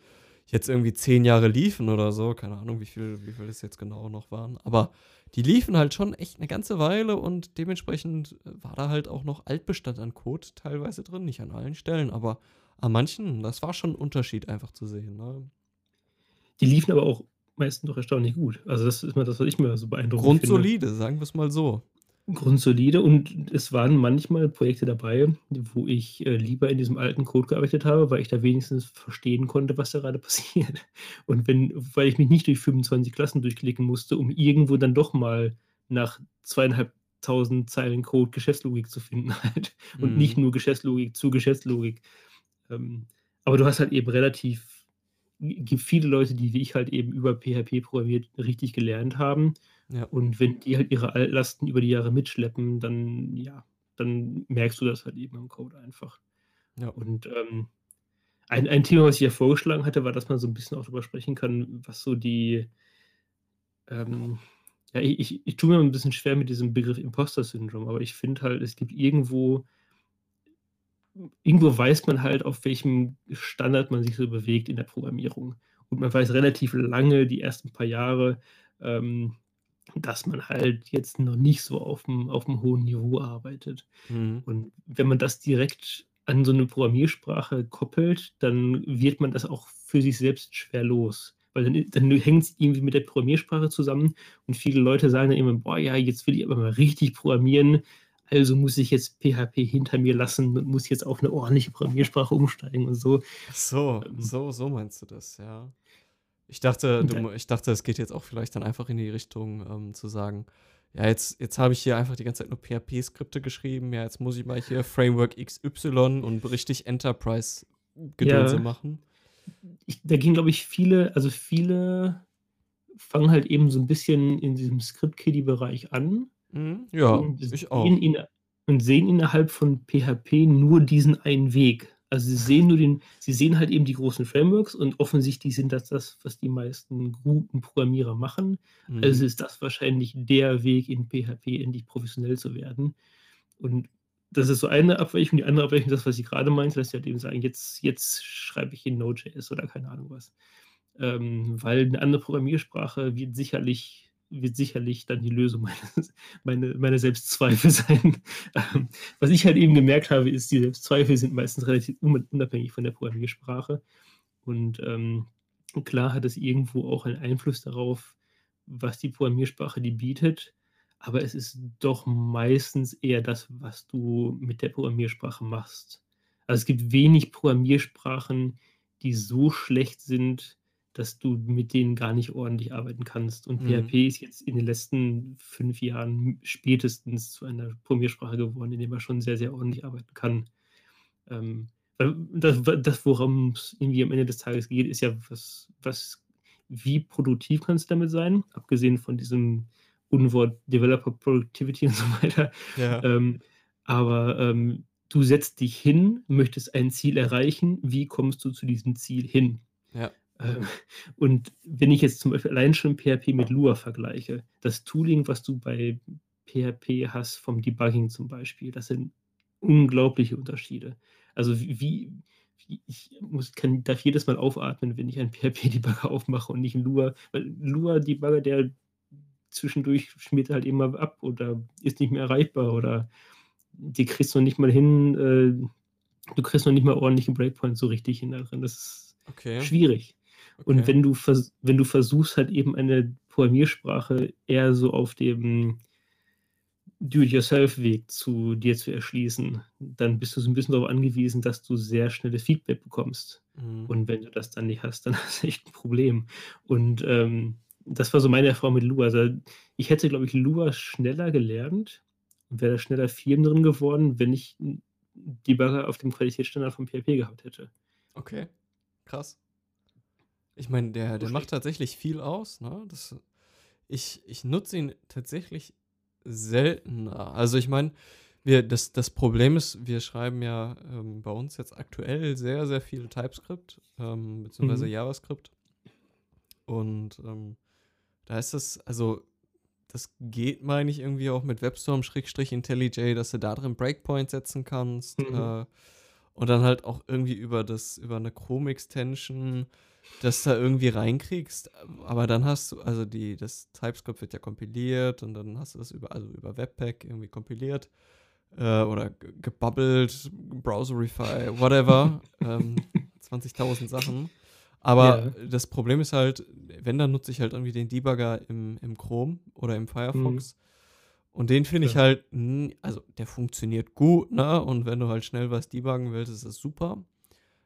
jetzt irgendwie 10 Jahre liefen oder so. Keine Ahnung, wie viel wie viel das jetzt genau noch waren. Aber die liefen halt schon echt 'ne ganze Weile und dementsprechend, war da halt auch noch Altbestand an Code teilweise drin. Nicht an allen Stellen, aber an manchen, das war schon 'n Unterschied einfach zu sehen, ne? Die liefen aber auch meistens noch erstaunlich gut. Also, das ist immer das, was ich immer so beeindruckend finde. Grundsolide, sagen wir's mal so. Grundsolide und es waren manchmal Projekte dabei, wo ich, äh, lieber in diesem alten Code gearbeitet habe, weil ich da wenigstens verstehen konnte, was da grade [LAUGHS] passiert. Und wenn weil ich mich nicht durch 25 Klassen durchklicken musste, um irgendwo dann doch mal nach 2.500 Zeilen Code Geschäftslogik zu finden [LAUGHS] halt und nicht Mhm. nur Geschäftslogik zu Geschäftslogik. Ähm, aber du hast halt eben relativ gibt viele Leute, die wie ich halt eben über PHP programmiert richtig gelernt haben. Ja. Und wenn die halt ihre Altlasten über die Jahre mitschleppen, dann ja, dann merkst du das halt eben im Code einfach. Ja. Und, ähm, ein ein Thema, was ich ja vorgeschlagen hatte, war, dass man so 'n bisschen auch drüber sprechen kann, was so die ähm, ja, i ich ich tue mir 'n bisschen schwer mit diesem Begriff Imposter-Syndrom, aber ich finde halt, es gibt irgendwo irgendwo weiß man halt, auf welchem Standard man sich so bewegt in der Programmierung. Und man weiß relativ lange, die ersten paar Jahre, ähm, dass man halt jetzt noch nicht so auf'm auf'm hohen Niveau arbeitet. Mhm. Und wenn man das direkt an so 'ne Programmiersprache koppelt, dann wird man das auch für sich selbst schwer los. Weil dann dann hängt's irgendwie mit der Programmiersprache zusammen und viele Leute sagen dann immer: „Boah, ja, jetzt will ich aber mal richtig programmieren, also muss ich jetzt PHP hinter mir lassen und muss jetzt auf 'ne ordentliche Programmiersprache umsteigen“ und so. So, Ähm so so meinst du das, ja. Ich dachte, du ich dachte, es geht jetzt auch vielleicht dann einfach in die Richtung, ähm, zu sagen: „Ja, jetzt jetzt habe ich hier einfach die ganze Zeit nur PHP-Skripte geschrieben. Ja, jetzt muss ich mal hier Framework XY und richtig Enterprise-Gedönse Ja. machen.“ Ich da gehen, glaube ich, viele also, viele fangen halt eben so 'n bisschen in diesem Script-Kiddie-Bereich an Mhm, ja, und ich auch. inne und sehen innerhalb von PHP nur diesen einen Weg. Also, sie sehen nur den sie sehen halt eben die großen Frameworks und offensichtlich sind das das, was die meisten guten Programmierer machen. Also, Mhm. ist das wahrscheinlich der Weg, in PHP endlich professionell zu werden. Und das ist so eine Abweichung. Die andere Abweichung, das, was ich grade meinte, dass sie halt eben sagen: „Jetzt jetzt schreibe ich in Node.js“ oder keine Ahnung was. ähm, weil eine andere Programmiersprache wird sicherlich wird sicherlich dann die Lösung meines, meine, meine Selbstzweifel [LAUGHS] sein. Ähm, was ich halt eben gemerkt habe, ist, die Selbstzweifel sind meistens relativ unabhängig von der Programmiersprache. Und ähm, klar hat es irgendwo auch einen Einfluss darauf, was die Programmiersprache die bietet. Aber es ist doch meistens eher das, was du mit der Programmiersprache machst. Also es gibt wenig Programmiersprachen, die so schlecht sind, dass du mit denen gar nicht ordentlich arbeiten kannst. Und mhm. PHP ist jetzt in den letzten fünf Jahren spätestens zu einer Programmiersprache geworden, in der man schon sehr, sehr ordentlich arbeiten kann. Ähm, das, das worum es irgendwie am Ende des Tages geht, ist ja, was, was, wie produktiv kannst du damit sein, abgesehen von diesem Unwort Developer Productivity [LAUGHS] und so weiter. Ja. Ähm, aber ähm, du setzt dich hin, möchtest ein Ziel erreichen, wie kommst du zu diesem Ziel hin? Ja. Ähm, und wenn ich jetzt zum Beispiel allein schon PHP mit Lua vergleiche, das Tooling, was du bei PHP hast, vom Debugging zum Beispiel, das sind unglaubliche Unterschiede. Also wie, wie ich muss, kann, darf jedes Mal aufatmen, wenn ich einen PHP-Debugger aufmache und nicht einen Lua, weil Lua-Debugger, der zwischendurch schmiert halt immer ab oder ist nicht mehr erreichbar oder die kriegst du nicht mal hin, äh, du kriegst noch nicht mal ordentlichen Breakpoint so richtig hin darin. Das ist okay. schwierig. Okay. Und wenn du, wenn du versuchst, halt eben eine Programmiersprache eher so auf dem Do-it-yourself-Weg zu dir zu erschließen, dann bist du so ein bisschen darauf angewiesen, dass du sehr schnelles Feedback bekommst. Mhm. Und wenn du das dann nicht hast, [LAUGHS] dann hast du echt ein Problem. Und ähm, das war so meine Erfahrung mit Lua. Also ich hätte, glaube ich, Lua schneller gelernt und wäre da schneller Firmen drin geworden, wenn ich die Bagger auf dem Qualitätsstandard von PHP gehabt hätte. Okay, krass. Ich meine, der, der macht tatsächlich viel aus. Ne? Das, ich, ich nutze ihn tatsächlich seltener. Also ich meine, wir, das, das Problem ist, wir schreiben ja ähm, bei uns jetzt aktuell sehr, sehr viel TypeScript, ähm, beziehungsweise mhm. JavaScript. Und ähm, da ist das, also das geht, meine ich, irgendwie auch mit WebStorm-IntelliJ, dass du da drin Breakpoint setzen kannst. Mhm. Äh, und dann halt auch irgendwie über das, über eine Chrome-Extension das da irgendwie reinkriegst. Aber dann hast du, also die, das TypeScript wird ja kompiliert und dann hast du das über, also über Webpack irgendwie kompiliert äh, oder gebubbelt, Browserify, whatever. [LAUGHS] ähm, 20.000 Sachen. Aber ja. das Problem ist halt, wenn, dann nutze ich halt irgendwie den Debugger im, im Chrome oder im Firefox. Mhm. Und den finde ich halt, also der funktioniert gut, ne? Und wenn du halt schnell was debuggen willst, ist das super.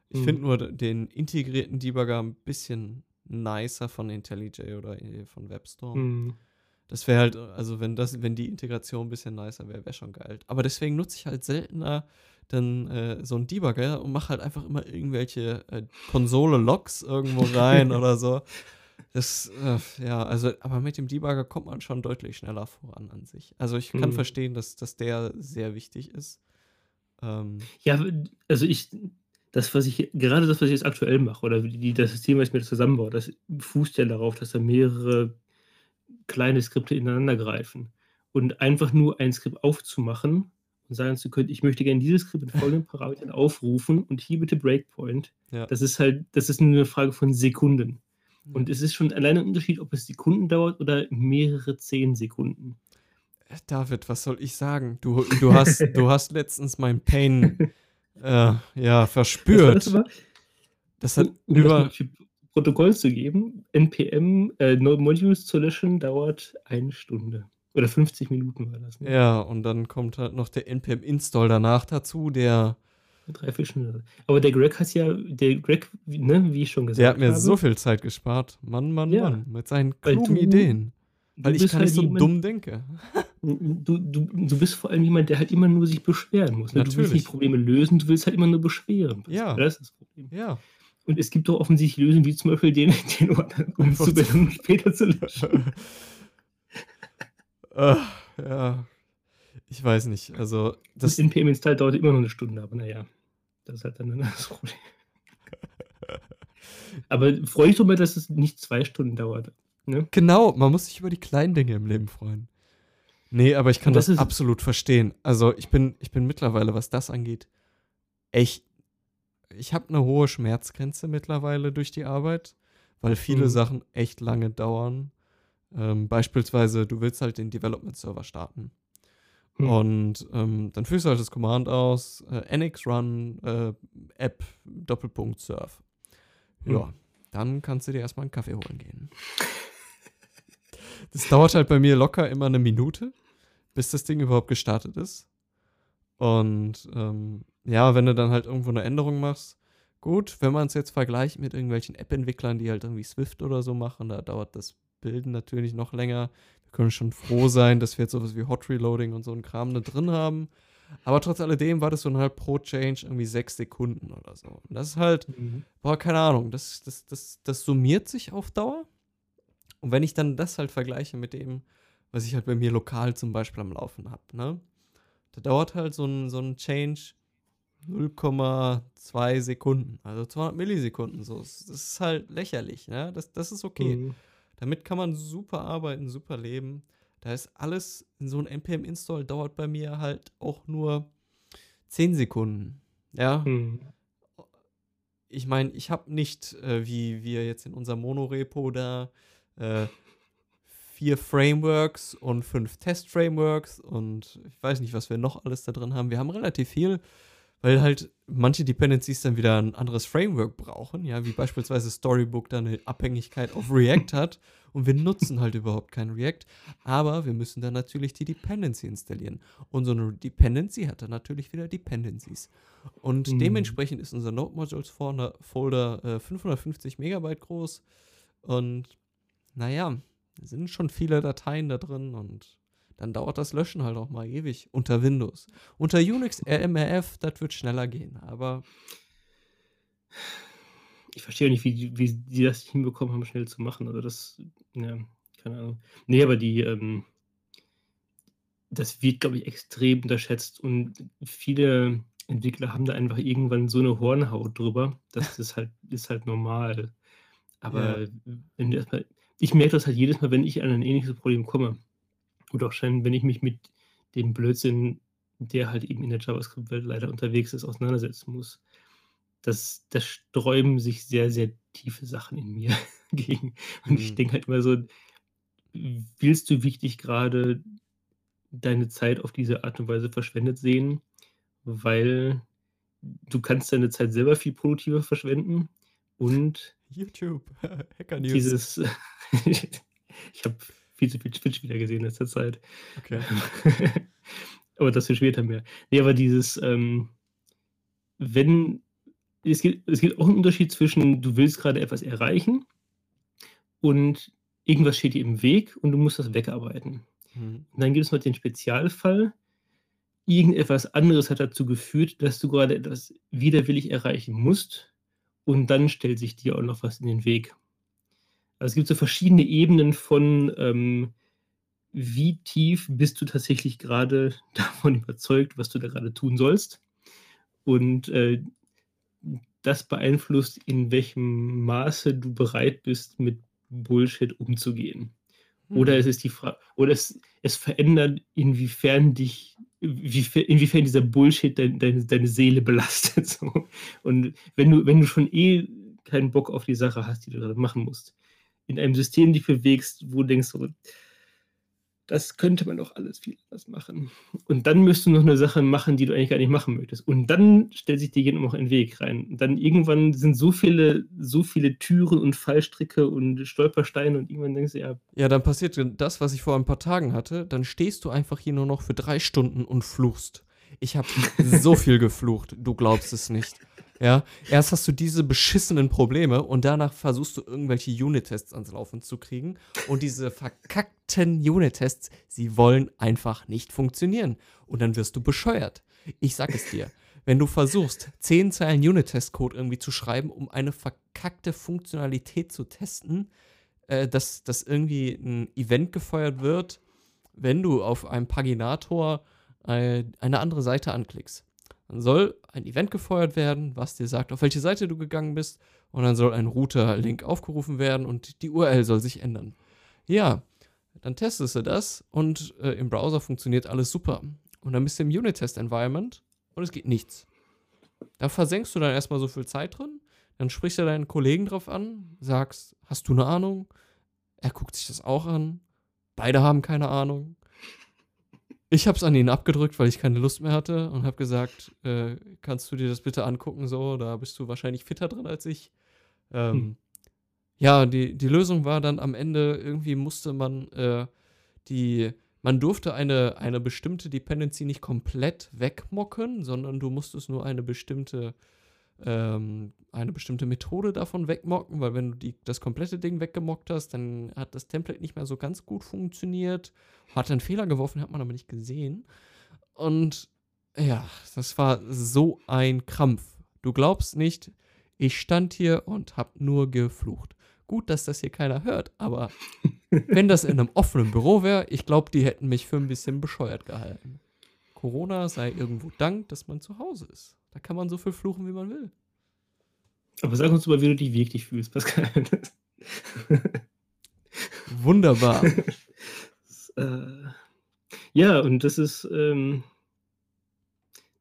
Ich mhm. finde nur den integrierten Debugger ein bisschen nicer von IntelliJ oder von WebStorm. Mhm. Das wäre halt, also wenn das, wenn die Integration ein bisschen nicer wäre, wäre schon geil. Aber deswegen nutze ich halt seltener dann äh, so einen Debugger und mache halt einfach immer irgendwelche äh, Konsole-Logs irgendwo rein [LAUGHS] oder so. Das, äh, ja, also, aber mit dem Debugger kommt man schon deutlich schneller voran an sich. Also ich kann mhm. verstehen, dass, dass der sehr wichtig ist. Ähm, ja, also ich, das, was ich, gerade das, was ich jetzt aktuell mache, oder die, das System, was ich mir zusammenbaue, das fußt ja darauf, dass da mehrere kleine Skripte ineinander greifen. Und einfach nur ein Skript aufzumachen und sagen zu können, ich möchte gerne dieses Skript mit folgenden Parametern aufrufen und hier bitte Breakpoint, ja. das ist halt, das ist nur eine Frage von Sekunden. Und es ist schon alleine ein Unterschied, ob es Sekunden dauert oder mehrere zehn Sekunden. David, was soll ich sagen? Du, du, hast, [LAUGHS] du hast letztens mein Pain äh, ja, verspürt. Das, das hat um, über. Das Protokoll zu geben, NPM äh, Modules zu löschen dauert eine Stunde. Oder 50 Minuten war das. Ne? Ja, und dann kommt halt noch der NPM-Install danach dazu, der. Drei, Stunden. Aber der Greg hat ja, der Greg, ne, wie ich schon gesagt habe. Der hat mir habe, so viel Zeit gespart. Mann, Mann, ja, Mann. Mit seinen klugen du, Ideen. Weil ich gar halt nicht so jemand, dumm denke. Du, du, du bist vor allem jemand, der halt immer nur sich beschweren muss. Ne? Du willst nicht Probleme lösen, du willst halt immer nur beschweren. Ja. Das ist das Problem. Ja. Und es gibt doch offensichtlich Lösungen, wie zum Beispiel den, [LAUGHS] den Ordner umzubenennen und später zu löschen. uh, [LAUGHS] ja. Ich weiß nicht. Also, das, das NPM-Install dauert immer noch eine Stunde, aber naja. Das ist halt dann [LAUGHS] das Problem. aber freue ich doch mal, dass es nicht zwei Stunden dauert. Ne? Genau, man muss sich über die kleinen Dinge im Leben freuen. Nee, aber ich kann das, das absolut verstehen. Also ich bin, ich bin mittlerweile, was das angeht, echt. Ich habe eine hohe Schmerzgrenze mittlerweile durch die Arbeit, weil viele Mhm. Sachen echt lange dauern. Ähm, beispielsweise, du willst halt den Development-Server starten. Hm. Und ähm, dann führst du halt das Command aus, äh, nx run äh, app Doppelpunkt surf. Ja, Hm. dann kannst du dir erstmal einen Kaffee holen gehen. Das dauert halt bei mir locker immer eine Minute, bis das Ding überhaupt gestartet ist. Und ähm, ja, wenn du dann halt irgendwo eine Änderung machst, gut, wenn man es jetzt vergleicht mit irgendwelchen App-Entwicklern, die halt irgendwie Swift oder so machen, da dauert das Bilden natürlich noch länger. Können schon froh sein, dass wir jetzt sowas wie Hot Reloading und so einen Kram da drin haben. Aber trotz alledem war das so halt pro Change irgendwie sechs Sekunden oder so. Und das ist halt, Mhm. boah, keine Ahnung, das, das, das, das summiert sich auf Dauer. Und wenn ich dann das halt vergleiche mit dem, was ich halt bei mir lokal zum Beispiel am Laufen habe, ne? Da dauert halt so ein, so ein Change 0,2 Sekunden, also 200 Millisekunden. So. Das ist halt lächerlich, ne? Das, das ist okay. Mhm. Damit kann man super arbeiten, super leben. Da ist alles, so ein NPM-Install dauert bei mir halt auch nur 10 Sekunden. Ja, Mhm. ich meine, ich habe nicht, äh, wie wir jetzt in unserem Monorepo da, äh, vier Frameworks und fünf Test-Frameworks und ich weiß nicht, was wir noch alles da drin haben. Wir haben relativ viel, weil halt manche Dependencies dann wieder ein anderes Framework brauchen, ja, wie beispielsweise Storybook da eine Abhängigkeit auf React [LAUGHS] hat und wir nutzen halt überhaupt kein React, aber wir müssen dann natürlich die Dependency installieren. Und so eine Dependency hat dann natürlich wieder Dependencies. Und Mhm. dementsprechend ist unser Node Modules Folder, äh, 550 Megabyte groß. Und naja, es sind schon viele Dateien da drin und dann dauert das Löschen halt auch mal ewig unter Windows. Unter Unix RMRF, das wird schneller gehen, aber Ich verstehe nicht, wie, die- wie die das hinbekommen haben, schnell zu machen. Also das, ja, keine Ahnung. Nee, aber die, ähm, das wird, glaube ich, extrem unterschätzt und viele Entwickler haben da einfach irgendwann so eine Hornhaut drüber. [LAUGHS] Das ist halt, ist halt normal. Aber wenn du erstmal, ich merke das halt jedes Mal, wenn ich an ein ähnliches Problem komme. Oder auch schon, wenn ich mich mit dem Blödsinn, der halt eben in der JavaScript-Welt leider unterwegs ist, auseinandersetzen muss. Das, das sträuben sich sehr, sehr tiefe Sachen in mir [LAUGHS] gegen. Und ich Mhm. denke halt immer so, willst du wirklich gerade deine Zeit auf diese Art und Weise verschwendet sehen? Weil du kannst deine Zeit selber viel produktiver verschwenden und [LAUGHS] YouTube, [LAUGHS] Hacker News. dieses ich habe viel zu viel Twitch wieder gesehen in letzter Zeit. Okay. [LAUGHS] aber das wird später mehr. Nee, aber dieses, ähm, wenn, es gibt, es gibt auch einen Unterschied zwischen, du willst gerade etwas erreichen und irgendwas steht dir im Weg und du musst das wegarbeiten. Mhm. Und dann gibt es noch den Spezialfall, irgendetwas anderes hat dazu geführt, dass du gerade etwas widerwillig erreichen musst und dann stellt sich dir auch noch was in den Weg. Also es gibt so verschiedene Ebenen von, ähm, wie tief bist du tatsächlich gerade [LAUGHS] davon überzeugt, was du da gerade tun sollst. Und äh, das beeinflusst, in welchem Maße du bereit bist, mit Bullshit umzugehen. Oder Mhm. es ist die Frage, oder es, es verändert, inwiefern dich, wie, inwiefern dieser Bullshit dein, deine, deine Seele belastet. [LAUGHS] So. Und wenn du, wenn du schon eh keinen Bock auf die Sache hast, die du gerade machen musst, in einem System dich bewegst, wo du denkst, so, das könnte man doch alles viel anders machen. Und dann müsst du noch eine Sache machen, die du eigentlich gar nicht machen möchtest. Und dann stellt sich dir jemand noch einen Weg rein. Und dann irgendwann sind so viele, so viele Türen und Fallstricke und Stolpersteine und irgendwann denkst du, ja, Ja, dann passiert das, was ich vor ein paar Tagen hatte. Dann stehst du einfach hier nur noch für drei Stunden und fluchst. Ich habe [LAUGHS] so viel geflucht, du glaubst es nicht. Ja, erst hast du diese beschissenen Probleme und danach versuchst du irgendwelche Unit-Tests ans Laufen zu kriegen. Und diese verkackten Unit-Tests, sie wollen einfach nicht funktionieren. Und dann wirst du bescheuert. Ich sag es dir. Wenn du versuchst, zehn Zeilen Unit-Test-Code irgendwie zu schreiben, um eine verkackte Funktionalität zu testen, äh, dass, dass irgendwie ein Event gefeuert wird, wenn du auf einem Paginator äh, eine andere Seite anklickst. Dann soll ein Event gefeuert werden, was dir sagt, auf welche Seite du gegangen bist, und dann soll ein Router-Link aufgerufen werden und die URL soll sich ändern. Ja, dann testest du das und äh, im Browser funktioniert alles super. Und dann bist du im Unit-Test-Environment und es geht nichts. Da versenkst du dann erstmal so viel Zeit drin, Dann sprichst du deinen Kollegen drauf an, sagst, hast du eine Ahnung? Er guckt sich das auch an. Beide haben keine Ahnung. Ich habe es an ihn abgedrückt, weil ich keine Lust mehr hatte und habe gesagt, äh, kannst du dir das bitte angucken so? Da bist du wahrscheinlich fitter drin als ich. Ähm, hm. Ja, die, die Lösung war dann am Ende, irgendwie musste man äh, die, man durfte eine, eine bestimmte Dependency nicht komplett wegmocken, sondern du musstest nur eine bestimmte ähm, eine bestimmte Methode davon wegmocken, weil wenn du die, das komplette Ding weggemockt hast, dann hat das Template nicht mehr so ganz gut funktioniert. Hat einen Fehler geworfen, hat man aber nicht gesehen. Und ja, das war so ein Krampf. Du glaubst nicht, ich stand hier und hab nur geflucht. Gut, dass das hier keiner hört, aber [LAUGHS] wenn das in einem offenen Büro wäre, ich glaube, die hätten mich für ein bisschen bescheuert gehalten. Corona sei irgendwo Dank, dass man zu Hause ist. Da kann man so viel fluchen, wie man will. Aber sag uns mal, wie du dich wirklich fühlst, Pascal. [LAUGHS] Wunderbar. [LAUGHS] das, äh, ja, und das ist, ähm,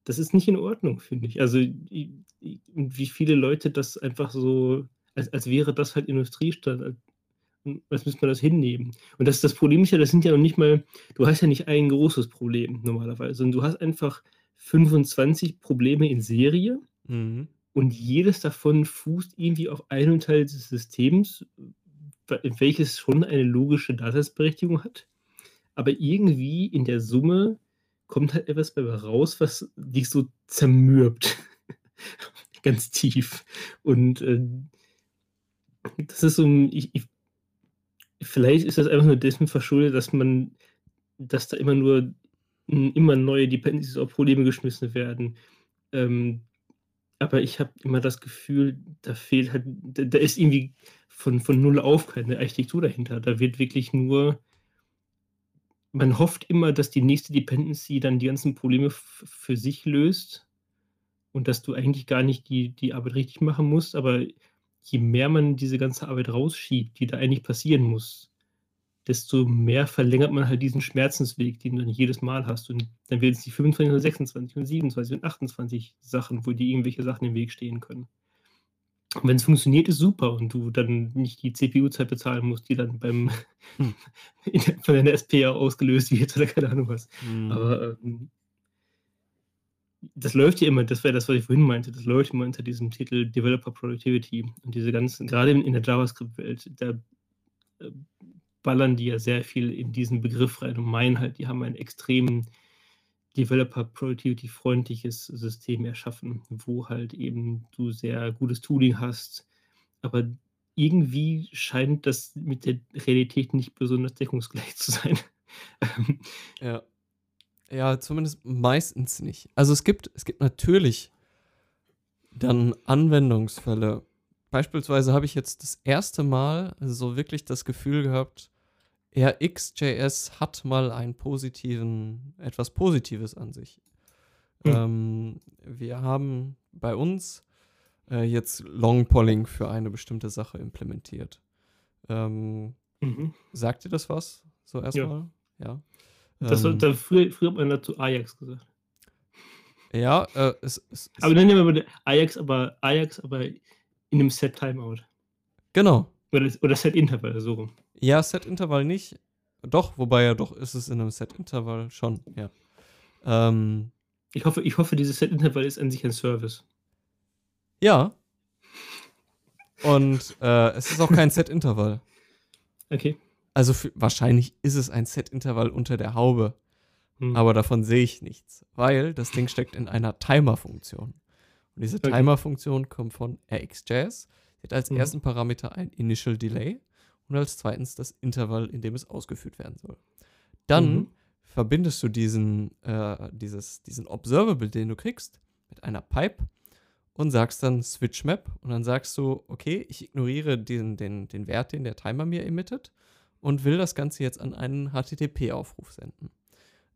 das ist nicht in Ordnung, finde ich. Also, wie viele Leute das einfach so, als, als wäre das halt Industriestadt, was müsste man das hinnehmen? Und das, das Problem ist ja, das sind ja noch nicht mal, du hast ja nicht ein großes Problem normalerweise, sondern du hast einfach 25 Probleme in Serie mhm. und jedes davon fußt irgendwie auf einem Teil des Systems, welches schon eine logische Daseinsberechtigung hat. Aber irgendwie in der Summe kommt halt etwas dabei raus, was dich so zermürbt. [LAUGHS] Ganz tief. Und äh, das ist so ein, ich, ich, vielleicht ist das einfach nur dessen verschuldet, dass man, dass da immer nur immer neue Dependencies auf Probleme geschmissen werden. Ähm, aber ich habe immer das Gefühl, da fehlt halt, da, da, ist irgendwie von, von null auf keine Architektur dahinter. Da wird wirklich nur, man hofft immer, dass die nächste Dependency dann die ganzen Probleme für sich löst und dass du eigentlich gar nicht die, die Arbeit richtig machen musst. Aber je mehr man diese ganze Arbeit rausschiebt, die da eigentlich passieren muss, desto mehr verlängert man halt diesen Schmerzensweg, den du dann jedes Mal hast. Und dann werden es die 25 oder 26 und 27 und 28 Sachen, wo dir irgendwelche Sachen im Weg stehen können. Und wenn es funktioniert, ist super und du dann nicht die CPU-Zeit bezahlen musst, die dann beim hm. [LAUGHS] von deiner SPA ausgelöst wird oder keine Ahnung was. Hm. Aber ähm, das läuft ja immer, das wäre das, was ich vorhin meinte, das läuft immer unter diesem Titel Developer Productivity und diese ganzen, gerade in, in der JavaScript-Welt, da äh, ballern die ja sehr viel in diesen Begriff rein und meinen halt, die haben ein extrem Developer-Productivity-freundliches System erschaffen, wo halt eben du sehr gutes Tooling hast, aber irgendwie scheint das mit der Realität nicht besonders deckungsgleich zu sein. [LAUGHS] ja. Ja, zumindest meistens nicht. Also es gibt, es gibt natürlich dann Anwendungsfälle. Beispielsweise habe ich jetzt das erste Mal so wirklich das Gefühl gehabt, RxJS hat mal einen positiven, etwas Positives an sich. Mhm. Ähm, wir haben bei uns äh, jetzt Longpolling für eine bestimmte Sache implementiert. Ähm, mhm. Sagt ihr das was? So erstmal? Ja. ja. Das, ähm, da, früher, früher hat man dazu Ajax gesagt. Ja, äh, es, es, Aber dann nehmen wir Ajax, aber Ajax, aber in einem Set Timeout. Genau. Oder, oder Set Interval, so rum. Ja, Set-Intervall nicht. Doch, wobei ja doch ist es in einem Set-Intervall schon, ja. Ähm, ich, hoffe, ich hoffe, dieses Set-Intervall ist an sich ein Service. Ja. Und äh, es ist auch kein Set-Intervall. [LAUGHS] Okay. Also für, wahrscheinlich ist es ein Set-Intervall unter der Haube. Hm. Aber davon sehe ich nichts. Weil das Ding steckt in einer Timer-Funktion. Und diese okay. Timer-Funktion kommt von RxJS. Sie hat als hm. ersten Parameter ein Initial Delay und als zweitens das Intervall, in dem es ausgeführt werden soll. Dann mhm. verbindest du diesen, äh, dieses, diesen Observable, den du kriegst, mit einer Pipe und sagst dann Switch Map und dann sagst du, okay, ich ignoriere den, den, den Wert, den der Timer mir emittet und will das Ganze jetzt an einen HTTP-Aufruf senden.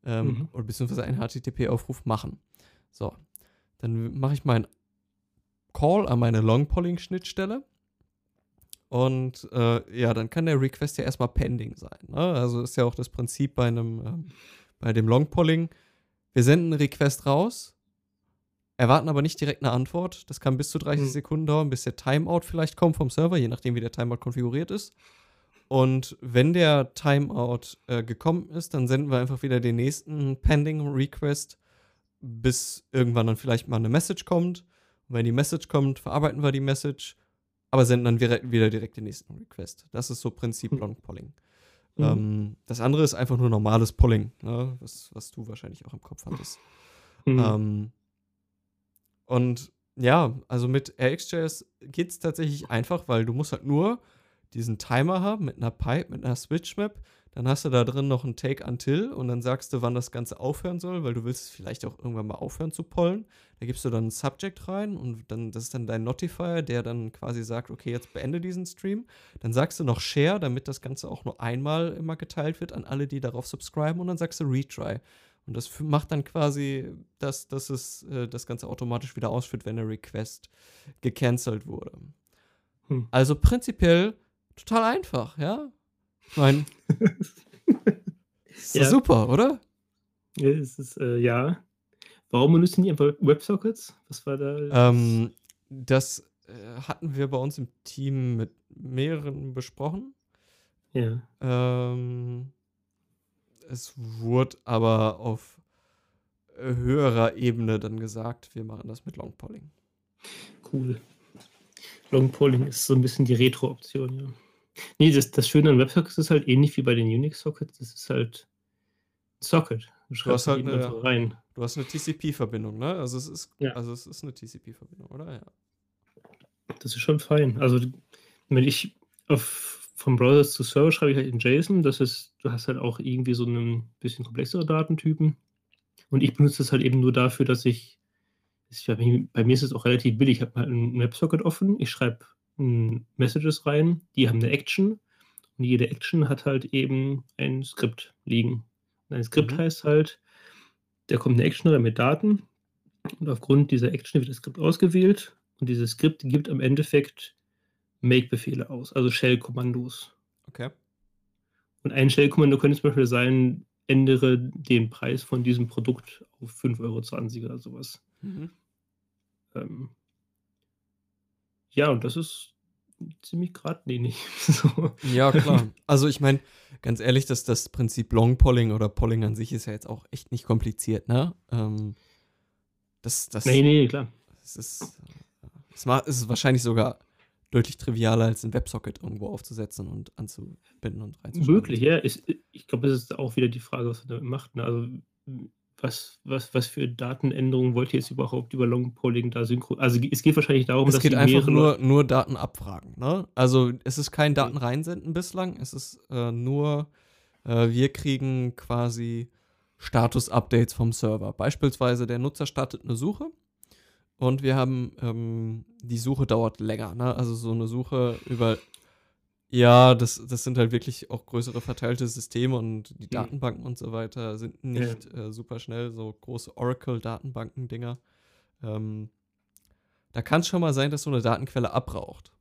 Ähm, mhm. Oder beziehungsweise einen HTTP-Aufruf machen. So, dann mache ich meinen Call an meine Long-Polling-Schnittstelle und äh, ja, dann kann der Request ja erstmal pending sein. Ne? Also ist ja auch das Prinzip bei einem, ähm, bei dem Longpolling. Wir senden einen Request raus erwarten aber nicht direkt eine Antwort. Das kann bis zu 30 Mhm. Sekunden dauern, bis der Timeout vielleicht kommt vom Server, je nachdem, wie der Timeout konfiguriert ist. Und wenn der Timeout äh, gekommen ist, dann senden wir einfach wieder den nächsten Pending Request, bis irgendwann dann vielleicht mal eine Message kommt. Und wenn die Message kommt, verarbeiten wir die Message, aber senden dann wieder, direkt den nächsten Request. Das ist so Prinzip Mhm. Long Polling. Mhm. Ähm, das andere ist einfach nur normales Polling, ne? was, was du wahrscheinlich auch im Kopf hattest. Mhm. Ähm, und ja, also mit RxJS geht es tatsächlich einfach, weil du musst halt nur diesen Timer haben mit einer Pipe, mit einer Switch-Map. Dann hast du da drin noch ein Take Until und dann sagst du, wann das Ganze aufhören soll, weil du willst vielleicht auch irgendwann mal aufhören zu pollen. Da gibst du dann ein Subject rein und dann, das ist dann dein Notifier, der dann quasi sagt, okay, jetzt beende diesen Stream. Dann sagst du noch Share, damit das Ganze auch nur einmal immer geteilt wird an alle, die darauf subscriben und dann sagst du Retry. Und das macht dann quasi, dass, dass es äh, das Ganze automatisch wieder ausführt, wenn der Request gecancelt wurde. Hm. Also prinzipiell total einfach, ja? Ich meine, [LAUGHS] ist Ja. super, oder? Ja, es ist, äh, ja. Warum benutzen die einfach WebSockets? Was war da? Ähm, das äh, hatten wir bei uns im Team mit mehreren besprochen. ja. Ähm, es wurde aber auf höherer Ebene dann gesagt, wir machen das mit Longpolling. Cool. Long Polling ist so ein bisschen die Retro-Option, ja. Nee, das, das Schöne an WebSockets ist halt ähnlich wie bei den Unix-Sockets. Das ist halt ein Socket. Du schreibst hast halt eine- einfach rein. Du hast eine TCP-Verbindung, ne? Also es ist, Ja. also es ist eine TCP-Verbindung, oder? Ja. Das ist schon fein. Also, wenn ich auf, vom Browser zu Server schreibe ich halt in JSON, das ist, du hast halt auch irgendwie so einen bisschen komplexere Datentypen. Und ich benutze das halt eben nur dafür, dass ich, ich bei mir- ist es auch relativ billig. Ich habe halt ein WebSocket offen, ich schreibe Messages rein, die haben eine Action und jede Action hat halt eben ein Skript liegen. Und ein Skript Mhm. heißt halt, da kommt eine Action rein mit Daten und aufgrund dieser Action wird das Skript ausgewählt und dieses Skript gibt am Endeffekt Make-Befehle aus, also Shell-Kommandos. Okay. Und ein Shell-Kommando könnte zum Beispiel sein, ändere den Preis von diesem Produkt auf 5,20 Euro oder sowas. Mhm. Ähm, ja, und das ist ziemlich geradlinig. [LAUGHS] so. Ja, klar. Also ich meine, ganz ehrlich, dass das Prinzip Long Polling oder Polling an sich ist ja jetzt auch echt nicht kompliziert, ne? Ähm, das, das, Nee, nee, klar. es ist, äh, es macht, es ist wahrscheinlich sogar deutlich trivialer, als ein Websocket irgendwo aufzusetzen und anzubinden und reinzuschreiben. Wirklich, ja. Ich, ich glaube, es ist auch wieder die Frage, was man damit macht. Ne? Also, was, was, was für Datenänderungen wollt ihr jetzt überhaupt über Long Polling da synchron? Also, es geht wahrscheinlich darum, Es dass geht einfach nur, nur Daten abfragen. Ne? Also es ist kein Daten reinsenden bislang. Es ist äh, nur, äh, wir kriegen quasi Status-Updates vom Server. Beispielsweise der Nutzer startet eine Suche und wir haben, ähm, die Suche dauert länger. Ne? Also so eine Suche über, ja, das, das sind halt wirklich auch größere verteilte Systeme und die Datenbanken und so weiter sind nicht äh, super schnell, so große Oracle-Datenbanken-Dinger. Ähm, da kann es schon mal sein, dass so eine Datenquelle abraucht.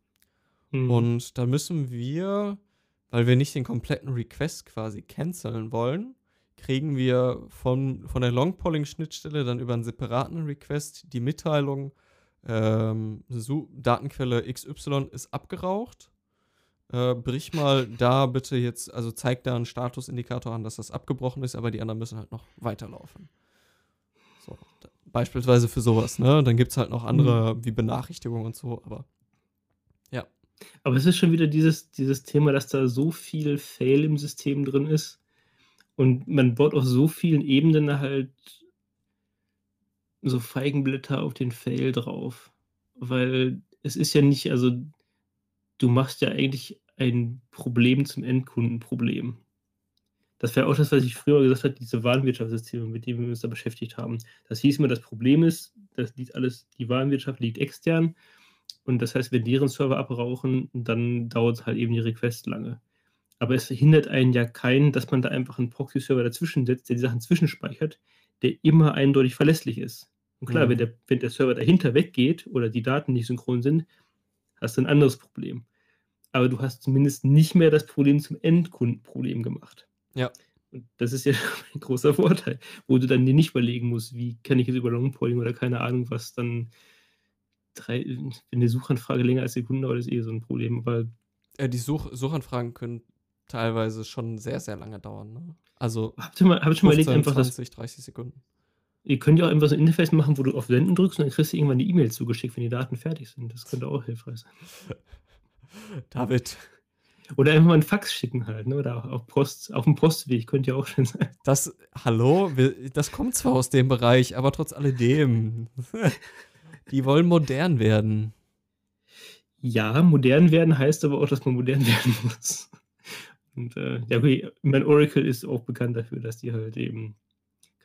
Hm. Und da müssen wir, weil wir nicht den kompletten Request quasi canceln wollen, kriegen wir von, von der Long-Polling-Schnittstelle dann über einen separaten Request die Mitteilung, ähm, Datenquelle XY ist abgeraucht. Äh, brich mal da bitte jetzt, also zeig da einen Statusindikator an, dass das abgebrochen ist, aber die anderen müssen halt noch weiterlaufen. So, da, beispielsweise für sowas, ne? Dann gibt es halt noch andere wie Benachrichtigungen und so, aber Aber es ist schon wieder dieses, dieses Thema, dass da so viel Fail im System drin ist und man baut auf so vielen Ebenen halt so Feigenblätter auf den Fail drauf. Weil es ist ja nicht, also du machst ja eigentlich ein Problem zum Endkundenproblem. Das wäre auch das, was ich früher gesagt habe, diese Warenwirtschaftssysteme, mit denen wir uns da beschäftigt haben. Das hieß immer, das Problem ist, das liegt alles, die Warenwirtschaft liegt extern. Und das heißt, wenn deren Server abrauchen, dann dauert halt eben die Request lange. Aber es hindert einen ja keinen, dass man da einfach einen Proxy-Server dazwischen setzt, der die Sachen zwischenspeichert, der immer eindeutig verlässlich ist. Und klar, Mhm. wenn, der, wenn der Server dahinter weggeht oder die Daten nicht synchron sind, hast du ein anderes Problem. Aber du hast zumindest nicht mehr das Problem zum Endkundenproblem gemacht. Ja. Und das ist ja [LAUGHS] ein großer Vorteil, wo du dann dir nicht überlegen musst, wie kann ich jetzt über Longpolling oder keine Ahnung was dann drei, wenn eine Suchanfrage länger als Sekunden dauert, ist eh so ein Problem, weil äh, die Such Suchanfragen können teilweise schon sehr, sehr lange dauern. Ne? Also habt ihr mal, habt ihr schon mal überlegt, einfach 20, 30 Sekunden. Ihr könnt ja auch einfach so ein Interface machen, wo du auf Senden drückst und dann kriegst du irgendwann die E-Mail zugeschickt, wenn die Daten fertig sind. Das könnte auch hilfreich sein. [LAUGHS] David. Oder einfach mal einen Fax schicken halt, ne? Oder auf Post, auf dem Postweg könnte ja auch schön sein. Das, hallo, das kommt zwar aus dem Bereich, aber trotz alledem. [LAUGHS] die wollen modern werden. Ja, modern werden heißt aber auch, dass man modern [LAUGHS] werden muss. Und äh, ja, okay, mein Oracle ist auch bekannt dafür, dass die halt eben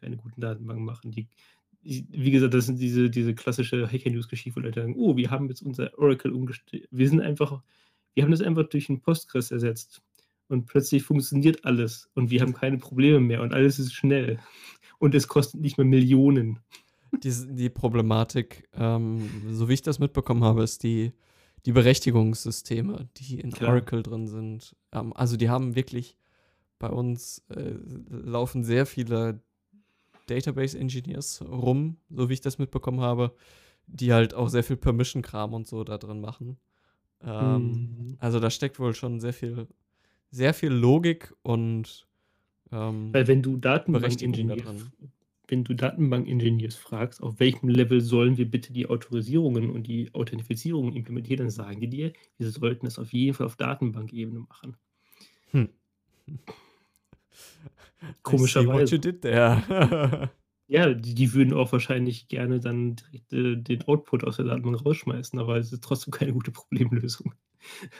keine guten Datenbanken machen. Die, wie gesagt, das sind diese, diese klassische Hacker-News-Geschichte, wo Leute sagen, oh, wir haben jetzt unser Oracle umgestellt. Wir sind einfach, wir haben das einfach durch einen Postgres ersetzt. Und plötzlich funktioniert alles und wir haben keine Probleme mehr und alles ist schnell. Und es kostet nicht mehr Millionen. Die, die Problematik, ähm, so wie ich das mitbekommen habe, ist die, die Berechtigungssysteme, die in Klar. Oracle drin sind. Ähm, also die haben wirklich bei uns äh, laufen sehr viele Database Engineers rum, so wie ich das mitbekommen habe, die halt auch sehr viel Permission-Kram und so da drin machen. Ähm, mhm. Also da steckt wohl schon sehr viel, sehr viel Logik und ähm, Weil wenn du Datenbank-Engineers wenn du Datenbank-Engineers fragst, auf welchem Level sollen wir bitte die Autorisierungen und die Authentifizierungen implementieren, dann sagen die dir, wir sollten es auf jeden Fall auf Datenbank-Ebene machen. Hm. Komischerweise. [LAUGHS] ja, die, die, würden auch wahrscheinlich gerne dann direkt äh, den Output aus der Datenbank rausschmeißen, aber es ist trotzdem keine gute Problemlösung.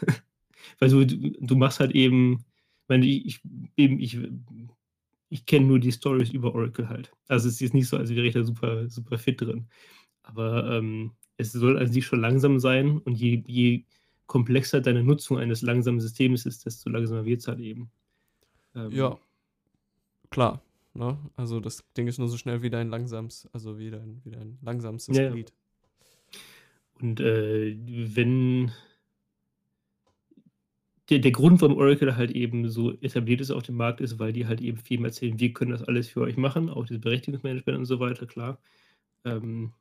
[LAUGHS] Weil du, du machst halt eben, meine, ich, eben, ich, ich kenne nur die Stories über Oracle halt. Also es ist nicht so, als wäre ich da super, super fit drin. Aber ähm, es soll an sich schon langsam sein und je, je komplexer deine Nutzung eines langsamen Systems ist, desto langsamer wird es halt eben. Ähm, ja, klar. Ne? Also das Ding ist nur so schnell wie dein langsames, also wie dein, wie dein langsamstes ja, Glied. Und äh, wenn der, der Grund, warum Oracle halt eben so etabliert ist auf dem Markt, ist, weil die halt eben viel mehr erzählen, wir können das alles für euch machen, auch dieses Berechtigungsmanagement und so weiter, klar. Ähm,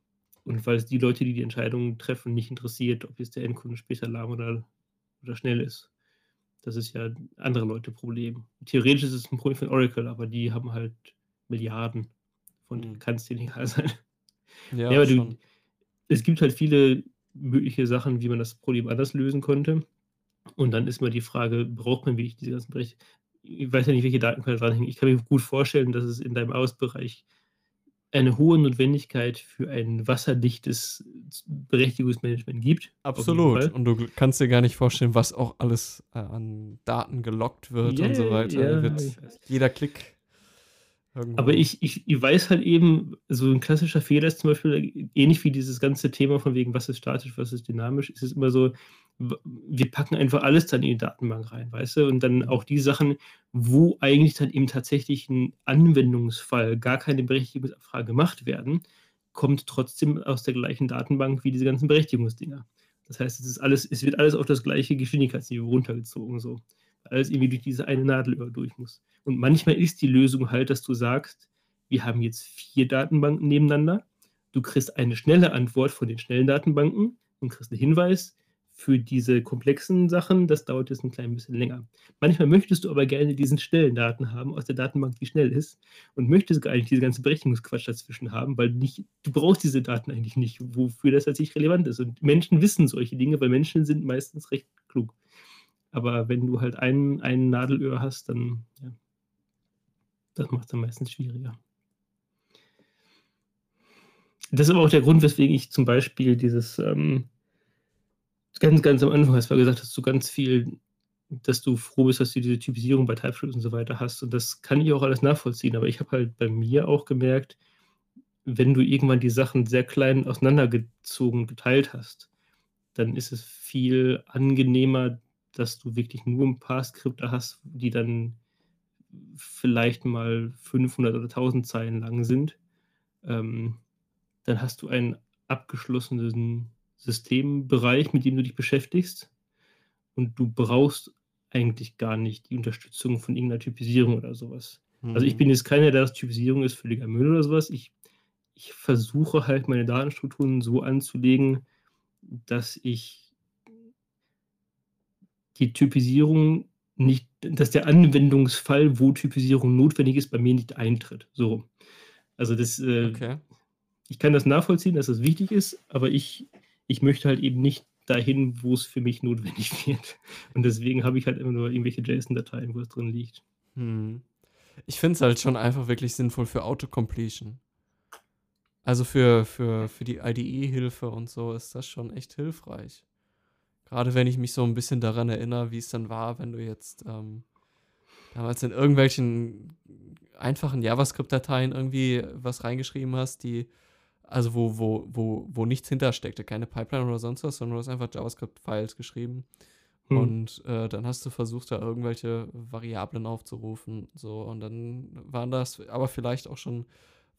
und weil es die Leute, die die Entscheidungen treffen, nicht interessiert, ob jetzt der Endkunde später lahm oder, oder schnell ist. Das ist ja andere Leute Problem. Theoretisch ist es ein Problem von Oracle, aber die haben halt Milliarden. Von denen mhm. kann es nicht egal sein. Ja, ja aber du, es gibt halt viele mögliche Sachen, wie man das Problem anders lösen könnte. Und dann ist mal die Frage, braucht man wirklich diese ganzen Bereiche? Ich weiß ja nicht, welche Datenquellen dranhängen. Ich kann mir gut vorstellen, dass es in deinem Ausbereich eine hohe Notwendigkeit für ein wasserdichtes Berechtigungsmanagement gibt. Absolut. Und du kannst dir gar nicht vorstellen, was auch alles äh, an Daten gelockt wird yeah, und so weiter. Yeah, jeder Klick. Irgendwo. Aber ich, ich, ich weiß halt eben, so ein klassischer Fehler ist zum Beispiel, ähnlich wie dieses ganze Thema von wegen, was ist statisch, was ist dynamisch, ist es immer so, wir packen einfach alles dann in die Datenbank rein, weißt du? Und dann auch die Sachen, wo eigentlich dann eben tatsächlich ein Anwendungsfall gar keine Berechtigungsabfrage gemacht werden, kommt trotzdem aus der gleichen Datenbank wie diese ganzen Berechtigungsdinger. Das heißt, es ist alles, es wird alles auf das gleiche Geschwindigkeitsniveau runtergezogen, so. Alles irgendwie durch diese eine Nadelöhr durch muss. Und manchmal ist die Lösung halt, dass du sagst, wir haben jetzt vier Datenbanken nebeneinander. Du kriegst eine schnelle Antwort von den schnellen Datenbanken und kriegst einen Hinweis, für diese komplexen Sachen, das dauert jetzt ein klein bisschen länger. Manchmal möchtest du aber gerne diesen schnellen Daten haben aus der Datenbank, die schnell ist und möchtest gar nicht diese ganze Berechnungsquatsch dazwischen haben, weil nicht, du brauchst diese Daten eigentlich nicht, wofür das tatsächlich relevant ist. Und Menschen wissen solche Dinge, weil Menschen sind meistens recht klug. Aber wenn du halt ein, ein Nadelöhr hast, dann, ja, das macht es dann meistens schwieriger. Das ist aber auch der Grund, weswegen ich zum Beispiel dieses ähm, ganz, ganz am Anfang hast du gesagt, dass du ganz viel, dass du froh bist, dass du diese Typisierung bei TypeScript und so weiter hast. Und das kann ich auch alles nachvollziehen. Aber ich habe halt bei mir auch gemerkt, wenn du irgendwann die Sachen sehr klein auseinandergezogen, geteilt hast, dann ist es viel angenehmer, dass du wirklich nur ein paar Skripte hast, die dann vielleicht mal 500 oder 1000 Zeilen lang sind. Ähm, dann hast du einen abgeschlossenen Systembereich, mit dem du dich beschäftigst. Und du brauchst eigentlich gar nicht die Unterstützung von irgendeiner Typisierung oder sowas. Also ich Mhm. bin jetzt keiner, der das Typisierung ist völliger Müll oder sowas. Ich, ich versuche halt meine Datenstrukturen so anzulegen, dass ich die Typisierung nicht, dass der Anwendungsfall, wo Typisierung notwendig ist, bei mir nicht eintritt. So. Also das, äh, Okay. ich kann das nachvollziehen, dass das wichtig ist, aber ich, ich möchte halt eben nicht dahin, wo es für mich notwendig [LAUGHS] wird. Und deswegen habe ich halt immer nur irgendwelche JSON-Dateien, wo es drin liegt. Hm. Ich finde es halt schon einfach wirklich sinnvoll für Autocompletion. Also für, für, für die IDE-Hilfe und so ist das schon echt hilfreich. Gerade wenn ich mich so ein bisschen daran erinnere, wie es dann war, wenn du jetzt ähm, damals in irgendwelchen einfachen JavaScript-Dateien irgendwie was reingeschrieben hast, die, also wo, wo, wo, wo nichts hintersteckte, keine Pipeline oder sonst was, sondern du hast einfach JavaScript-Files geschrieben. Hm. Und äh, dann hast du versucht, da irgendwelche Variablen aufzurufen. So, und dann waren das aber vielleicht auch schon,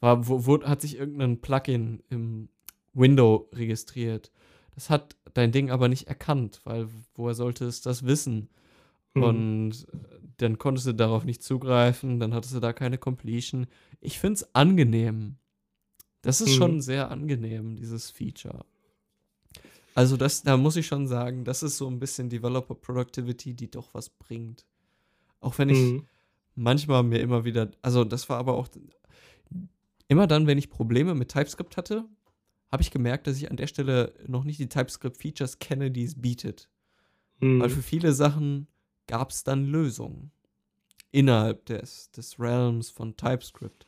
war, wo, wo hat sich irgendein Plugin im Window registriert. Das hat dein Ding aber nicht erkannt, weil woher sollte es das wissen? Hm. Und äh, dann konntest du darauf nicht zugreifen, dann hattest du da keine Completion. Ich finde es angenehm. Das ist Mhm. schon sehr angenehm, dieses Feature. Also das, da muss ich schon sagen, das ist so ein bisschen Developer Productivity, die doch was bringt. Auch wenn ich Hm. manchmal mir immer wieder, also das war aber auch immer dann, wenn ich Probleme mit TypeScript hatte, habe ich gemerkt, dass ich an der Stelle noch nicht die TypeScript-Features kenne, die es bietet. Hm. Weil für viele Sachen gab es dann Lösungen innerhalb des, des Realms von TypeScript.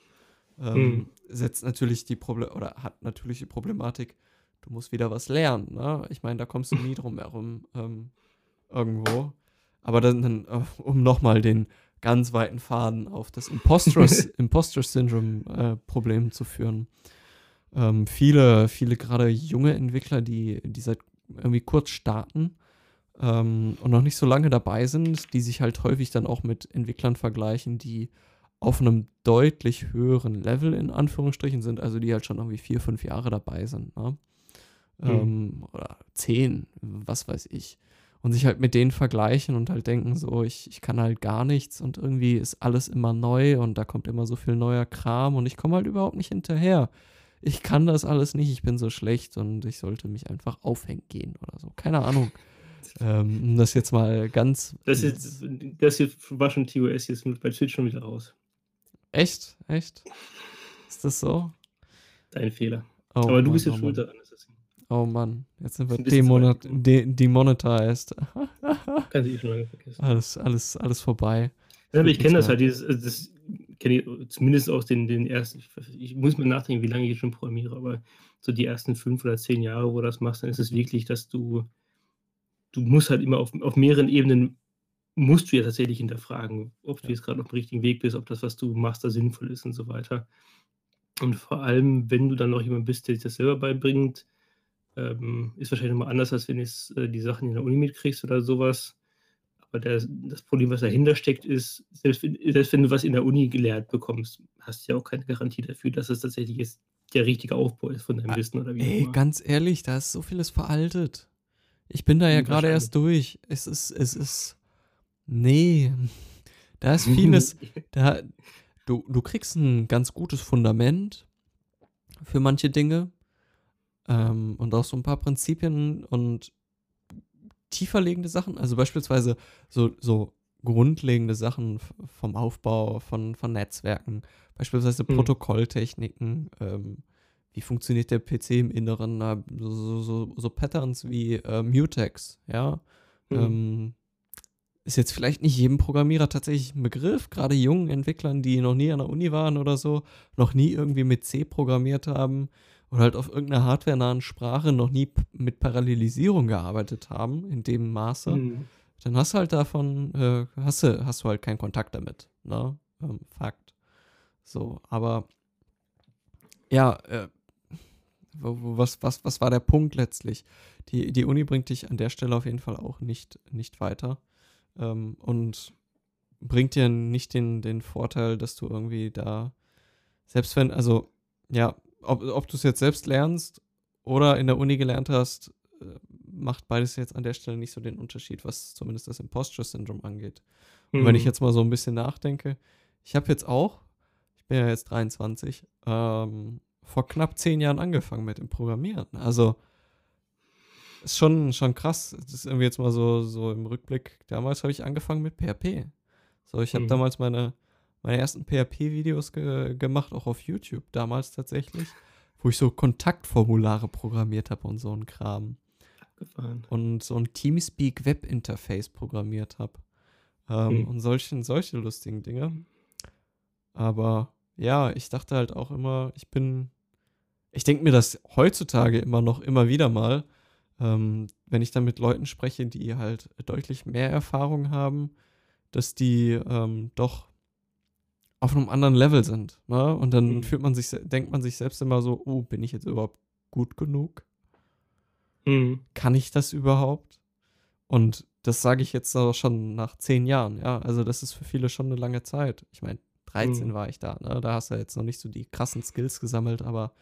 Ähm, Hm. Setzt natürlich die Problem oder hat natürlich die Problematik, du musst wieder was lernen. Ne? Ich meine, da kommst du nie drum herum ähm, irgendwo. Aber dann, dann äh, um nochmal den ganz weiten Faden auf das Imposters, [LAUGHS] Imposter-Syndrom-Problem zu führen. Ähm, viele, viele gerade junge Entwickler, die, die seit irgendwie kurz starten ähm, und noch nicht so lange dabei sind, die sich halt häufig dann auch mit Entwicklern vergleichen, die auf einem deutlich höheren Level in Anführungsstrichen sind, also die halt schon irgendwie vier, fünf Jahre dabei sind. Ne? Ähm, oder zehn, was weiß ich. Und sich halt mit denen vergleichen und halt denken, so, ich, ich kann halt gar nichts und irgendwie ist alles immer neu und da kommt immer so viel neuer Kram und ich komme halt überhaupt nicht hinterher. Ich kann das alles nicht, ich bin so schlecht und ich sollte mich einfach aufhängen gehen oder so. Keine Ahnung. [LAUGHS] Ähm, das jetzt mal ganz. Das, ist, das hier war schon TOS, jetzt bei Twitch schon wieder raus. Echt? Echt? Ist das so? Dein Fehler. Oh Aber du Mann, bist oh jetzt schuld Mann. daran. Oh Mann, jetzt sind wir Ist ein bisschen zu demonet weit gegangen. de demonetized. [LAUGHS] kann ich eh schon lange vergessen. alles, alles, alles vorbei. Ja, aber ich kenne das halt, dieses, also das kenne ich zumindest aus den, den ersten, ich, ich muss mir nachdenken, wie lange ich schon programmiere, aber so die ersten fünf oder zehn Jahre, wo du das machst, dann ist es wirklich, dass du, du musst halt immer auf, auf mehreren Ebenen, musst du ja tatsächlich hinterfragen, ob du jetzt gerade auf dem richtigen Weg bist, ob das, was du machst, da sinnvoll ist und so weiter. Und vor allem, wenn du dann noch jemand bist, der sich das selber beibringt, ähm, ist wahrscheinlich nochmal anders, als wenn du jetzt, äh, die Sachen in der Uni mitkriegst oder sowas. Aber der, das Problem, was dahinter steckt, ist, selbst wenn, selbst wenn du was in der Uni gelehrt bekommst, hast du ja auch keine Garantie dafür, dass es tatsächlich jetzt der richtige Aufbau ist von deinem Ah, Wissen oder wie Ey, immer. ganz ehrlich, da ist so vieles veraltet. Ich bin da ja Hm, gerade erst durch. Es ist, es ist. Nee. Da ist vieles. [LAUGHS] da, du, du kriegst ein ganz gutes Fundament für manche Dinge. Ähm, und auch so ein paar Prinzipien und tieferlegende Sachen. Also beispielsweise so, so grundlegende Sachen vom Aufbau von, von Netzwerken. Beispielsweise Hm. Protokolltechniken. Ähm, wie funktioniert der PC im Inneren? So, so, so Patterns wie äh, Mutex, ja. Hm. Ähm, ist jetzt vielleicht nicht jedem Programmierer tatsächlich ein Begriff, gerade jungen Entwicklern, die noch nie an der Uni waren oder so, noch nie irgendwie mit C programmiert haben oder halt auf irgendeiner hardwarenahen Sprache noch nie mit Parallelisierung gearbeitet haben, in dem Maße, Hm. dann hast du halt davon, äh, hast, du, hast du halt keinen Kontakt damit, ne? Ähm, Fakt. So, aber ja, äh, was, was, was war der Punkt letztlich? Die, die Uni bringt dich an der Stelle auf jeden Fall auch nicht, nicht weiter ähm, und bringt dir nicht den, den Vorteil, dass du irgendwie da, selbst wenn, also ja, ob, ob du es jetzt selbst lernst oder in der Uni gelernt hast, äh, macht beides jetzt an der Stelle nicht so den Unterschied, was zumindest das Imposter-Syndrom angeht. Und wenn ich Hm. jetzt mal so ein bisschen nachdenke, ich habe jetzt auch, ich bin ja jetzt 23, ähm, vor knapp zehn Jahren angefangen mit dem Programmieren. Also ist schon, schon krass. Das ist irgendwie jetzt mal so, so im Rückblick. Damals habe ich angefangen mit PHP. So, ich habe mhm. damals meine, meine ersten PHP-Videos ge gemacht, auch auf YouTube, damals tatsächlich, wo ich so Kontaktformulare programmiert habe und so ein Kram. Abgefahren. Und so ein Teamspeak Web-Interface programmiert habe. Ähm, mhm. Und solche, solche lustigen Dinge. Aber ja, ich dachte halt auch immer, ich bin. Ich denke mir das heutzutage immer noch immer wieder mal, ähm, wenn ich dann mit Leuten spreche, die halt deutlich mehr Erfahrung haben, dass die ähm, doch auf einem anderen Level sind. Ne? Und dann mhm. fühlt man sich, denkt man sich selbst immer so, oh, bin ich jetzt überhaupt gut genug? Mhm. Kann ich das überhaupt? Und das sage ich jetzt auch schon nach zehn Jahren, ja. Also das ist für viele schon eine lange Zeit. Ich meine, 13 mhm. war ich da, ne? Da hast du jetzt noch nicht so die krassen Skills gesammelt, aber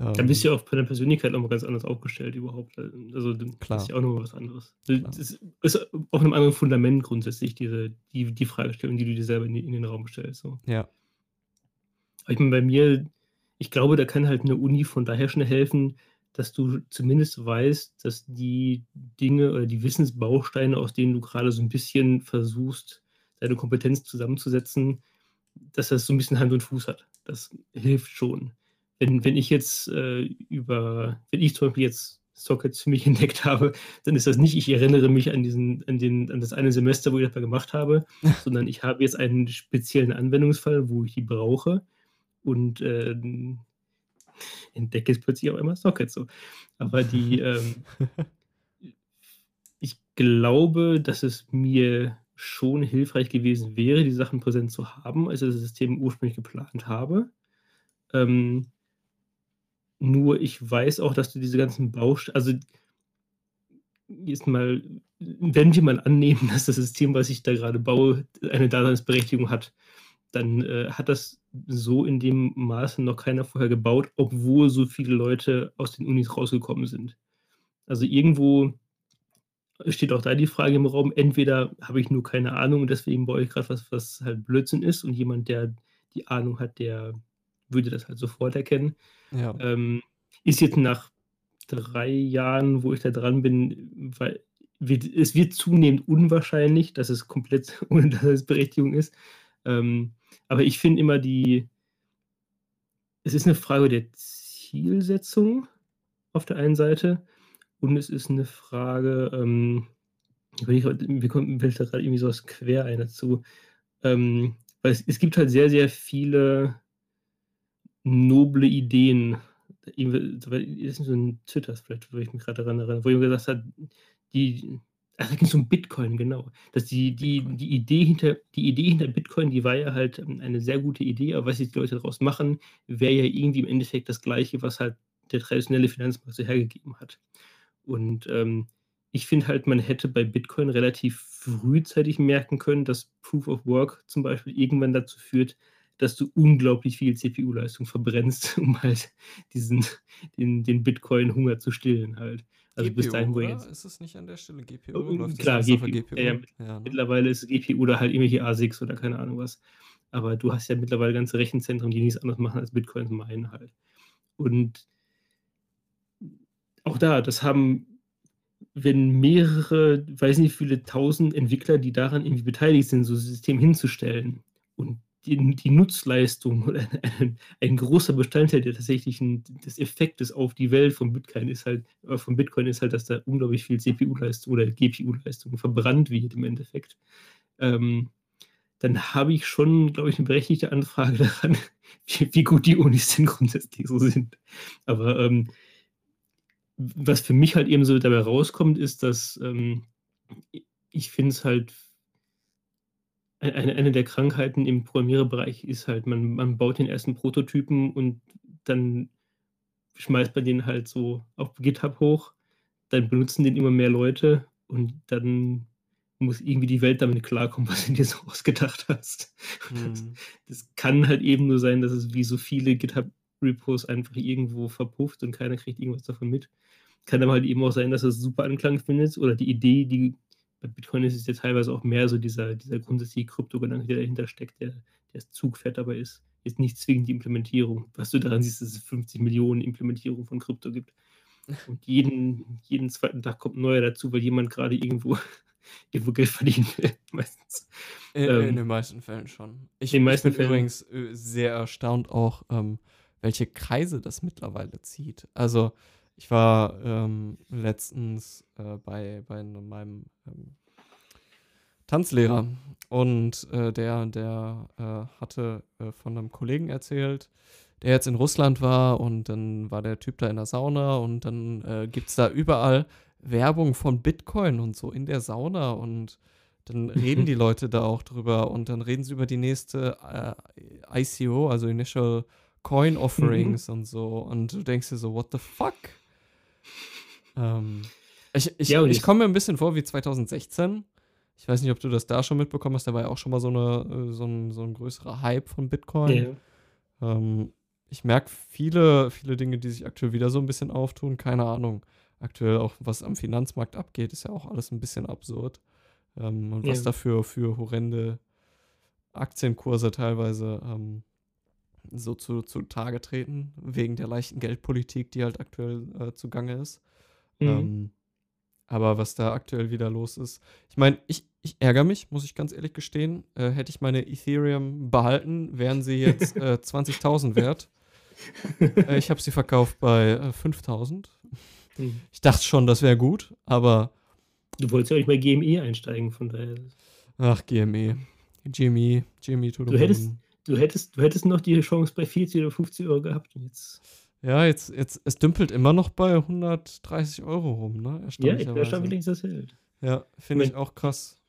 ähm, Dann bist du ja auch bei der Persönlichkeit nochmal ganz anders aufgestellt überhaupt. Also klar. das ist ja auch nochmal was anderes. Das ist, ist auf einem anderen Fundament grundsätzlich diese, die, die Fragestellung, die du dir selber in, in den Raum stellst. So. Ja. Aber ich meine, bei mir, ich glaube, da kann halt eine Uni von daher schon helfen, dass du zumindest weißt, dass die Dinge oder die Wissensbausteine, aus denen du gerade so ein bisschen versuchst, deine Kompetenz zusammenzusetzen, dass das so ein bisschen Hand und Fuß hat. Das hilft schon wenn, wenn ich jetzt äh, über, wenn ich zum Beispiel jetzt Sockets für mich [LAUGHS] entdeckt habe, dann ist das nicht, ich erinnere mich an diesen, an den, an das eine Semester, wo ich das mal gemacht habe, [LAUGHS] sondern ich habe jetzt einen speziellen Anwendungsfall, wo ich die brauche und äh, entdecke jetzt plötzlich auch immer Sockets so. Aber die, [LAUGHS] ähm, ich glaube, dass es mir schon hilfreich gewesen wäre, die Sachen präsent zu haben, als ich das System ursprünglich geplant habe. Ähm, nur ich weiß auch, dass du diese ganzen Bausteine, also jetzt mal, wenn wir mal annehmen, [LAUGHS] dass das System, was ich da gerade baue, eine Daseinsberechtigung hat, dann äh, hat das so in dem Maße noch keiner vorher gebaut, obwohl so viele Leute aus den Unis rausgekommen sind. Also irgendwo steht auch da die Frage im Raum, entweder habe ich nur keine Ahnung und deswegen baue ich gerade was, was halt Blödsinn ist und jemand, der die Ahnung hat, der würde das halt sofort erkennen. Ja. Ähm, ist jetzt nach drei Jahren, wo ich da dran bin, weil wird, es wird zunehmend unwahrscheinlich, dass es komplett [LAUGHS] ohne Daseinsberechtigung ist. Ähm, aber ich finde immer die, es ist eine Frage der Zielsetzung auf der einen Seite und es ist eine Frage, ähm, wir kommen da gerade irgendwie so was quer ein dazu, ähm, weil es, es gibt halt sehr, sehr viele noble Ideen. Das ist so ein Zitters, vielleicht, wo ich mich gerade daran erinnere, wo jemand gesagt hat, die, ach, da ging es um Bitcoin, genau. Dass die, die, die, Idee hinter, die Idee hinter Bitcoin, die war ja halt eine sehr gute Idee, aber was jetzt die Leute daraus machen, wäre ja irgendwie im Endeffekt das Gleiche, was halt der traditionelle Finanzmarkt so hergegeben hat. Und ähm, ich finde halt, man hätte bei Bitcoin relativ frühzeitig merken können, dass Proof of Work zum Beispiel irgendwann dazu führt, dass du unglaublich viel CPU-Leistung verbrennst, [LAUGHS] um halt diesen, den, den Bitcoin-Hunger zu stillen halt. Also GPU, bis dahin, wo jetzt. Ist es nicht an der Stelle GPU? Oh, klar, GPU. GPU? Ja, ja, ja, ne? Mittlerweile ist GPU oder halt irgendwelche ASICs oder keine Ahnung was. Aber du hast ja mittlerweile ganze Rechenzentren, die nichts anderes machen als Bitcoins meinen halt. Und auch da, das haben, wenn mehrere, weiß nicht, viele tausend Entwickler, die daran irgendwie beteiligt sind, so ein System hinzustellen und die, die Nutzleistung [LAUGHS] oder ein, ein, großer Bestandteil der tatsächlichen des Effektes auf die Welt von Bitcoin ist halt, äh, von Bitcoin ist halt, dass da unglaublich viel CPU-Leistung oder GPU-Leistung verbrannt wird im Endeffekt. Ähm, dann habe ich schon, glaube ich, eine berechtigte Anfrage [LAUGHS] daran, wie, wie, gut die Unis denn grundsätzlich so sind. Aber ähm, was für mich halt eben so dabei rauskommt, ist, dass ähm, ich finde es halt eine, eine der Krankheiten im Programmiererbereich ist halt, man, man baut den ersten Prototypen und dann schmeißt man den halt so auf GitHub hoch, dann benutzen den immer mehr Leute und dann muss irgendwie die Welt damit klarkommen, [LAUGHS] was du dir so ausgedacht hast. Mhm. Das kann halt eben nur sein, dass es wie so viele GitHub-Repos einfach irgendwo verpufft und keiner kriegt irgendwas davon mit. Kann aber halt eben auch sein, dass es super Anklang findet oder die Idee, die bei Bitcoin ist es ja teilweise auch mehr so dieser, dieser grundsätzliche Kryptogedanke, der dahinter steckt, der, der Zugpferd dabei ist. Jetzt nicht zwingend die Implementierung. Was du daran siehst, dass es 50 Millionen Implementierungen von Krypto gibt. Und jeden, jeden zweiten Tag kommt ein neuer dazu, weil jemand gerade irgendwo, [LAUGHS] irgendwo Geld verdienen will, [LAUGHS] meistens. In, Ähm, in den meisten Fällen schon. Ich, in den meisten ich bin Fällen. übrigens äh, sehr erstaunt auch, ähm, welche Kreise das mittlerweile zieht. Also ich war ähm, letztens äh, bei, bei meinem ähm, Tanzlehrer und äh, der, der äh, hatte äh, von einem Kollegen erzählt, der jetzt in Russland war und dann war der Typ da in der Sauna und dann äh, gibt es da überall Werbung von Bitcoin und so in der Sauna und dann [LAUGHS] reden die Leute da auch drüber und dann reden sie über die nächste äh, ICO, also Initial Coin Offerings und so und du denkst dir so, what the fuck? Ähm, ich ich, Ja, ich komme mir ein bisschen vor wie 2016. Ich weiß nicht, ob du das da schon mitbekommen hast, da war ja auch schon mal so, eine, äh, so, ein, so ein größerer Hype von Bitcoin. Ja. Ähm, ich merke viele, viele Dinge, die sich aktuell wieder so ein bisschen auftun. Keine Ahnung. Aktuell auch, was am Finanzmarkt abgeht, ist ja auch alles ein bisschen absurd. Ähm, und was Ja. dafür für horrende Aktienkurse teilweise ähm, so zu, zu Tage treten, wegen der leichten Geldpolitik, die halt aktuell äh, zugange ist. Mhm. Ähm, aber was da aktuell wieder los ist, ich meine, ich, ich ärgere mich, muss ich ganz ehrlich gestehen. Äh, hätte ich meine Ethereum behalten, wären sie jetzt [LAUGHS] äh, 20.000 wert. Äh, ich habe sie verkauft bei äh, 5.000. Mhm. Ich dachte schon, das wäre gut, aber Du wolltest ja auch nicht bei GME einsteigen, von daher. ach, GME. GME, GME to the Du hättest-. Du hättest, du hättest noch die Chance bei 40 oder 50 Euro gehabt. Und jetzt, Ja, jetzt, jetzt, es dümpelt immer noch bei 130 Euro rum, ne? ja, ich wie längst das hält. Ja, finde ich auch krass.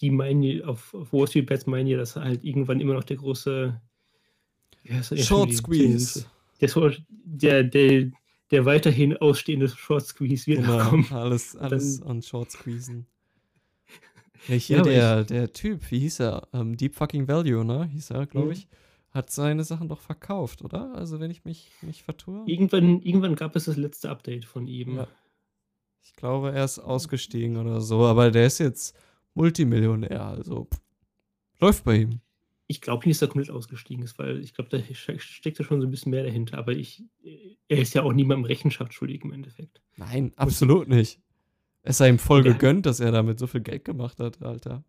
Die meinen, ja- auf, auf Wall Street Bets meinen ja, dass halt irgendwann immer noch der große schon Short die- Squeeze. Der, der, der, der weiterhin ausstehende Short Squeeze wird Genau, kommen. alles, alles dann- an Short Squeezen. Ja, hier Ja, der, der Typ, wie hieß er? Ähm, Deep Fucking Value, ne? Hieß er, glaube Mhm. ich. Hat seine Sachen doch verkauft, oder? Also, wenn ich mich nicht vertue. Irgendwann, irgendwann gab es das letzte Update von ihm. Ja. Ich glaube, er ist ausgestiegen oder so, aber der ist jetzt Multimillionär, also pff, läuft bei ihm. Ich glaube nicht, dass er komplett ausgestiegen ist, weil ich glaube, da ste- steckt ja schon so ein bisschen mehr dahinter. Aber ich, er ist ja auch niemandem Rechenschaft schuldig im Endeffekt. Nein, absolut nicht. Es sei ihm voll Ja. gegönnt, dass er damit so viel Geld gemacht hat, Alter.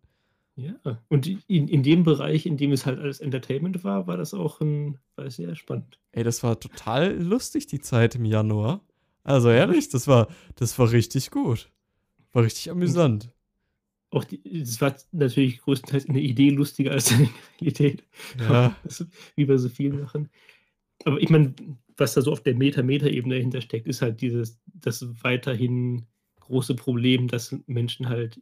Ja. Und in, in dem Bereich, in dem es halt alles Entertainment war, war das auch ein, war sehr spannend. Ey, das war total lustig, die Zeit im Januar. Also ehrlich, das war, das war richtig gut. War richtig amüsant. Auch die, es war natürlich größtenteils eine Idee lustiger als eine Realität. Ja, Das wie bei so vielen Sachen. Aber ich meine, was da so auf der Meta-Meta-Ebene dahinter steckt, ist halt dieses, das weiterhin große Problem, dass Menschen halt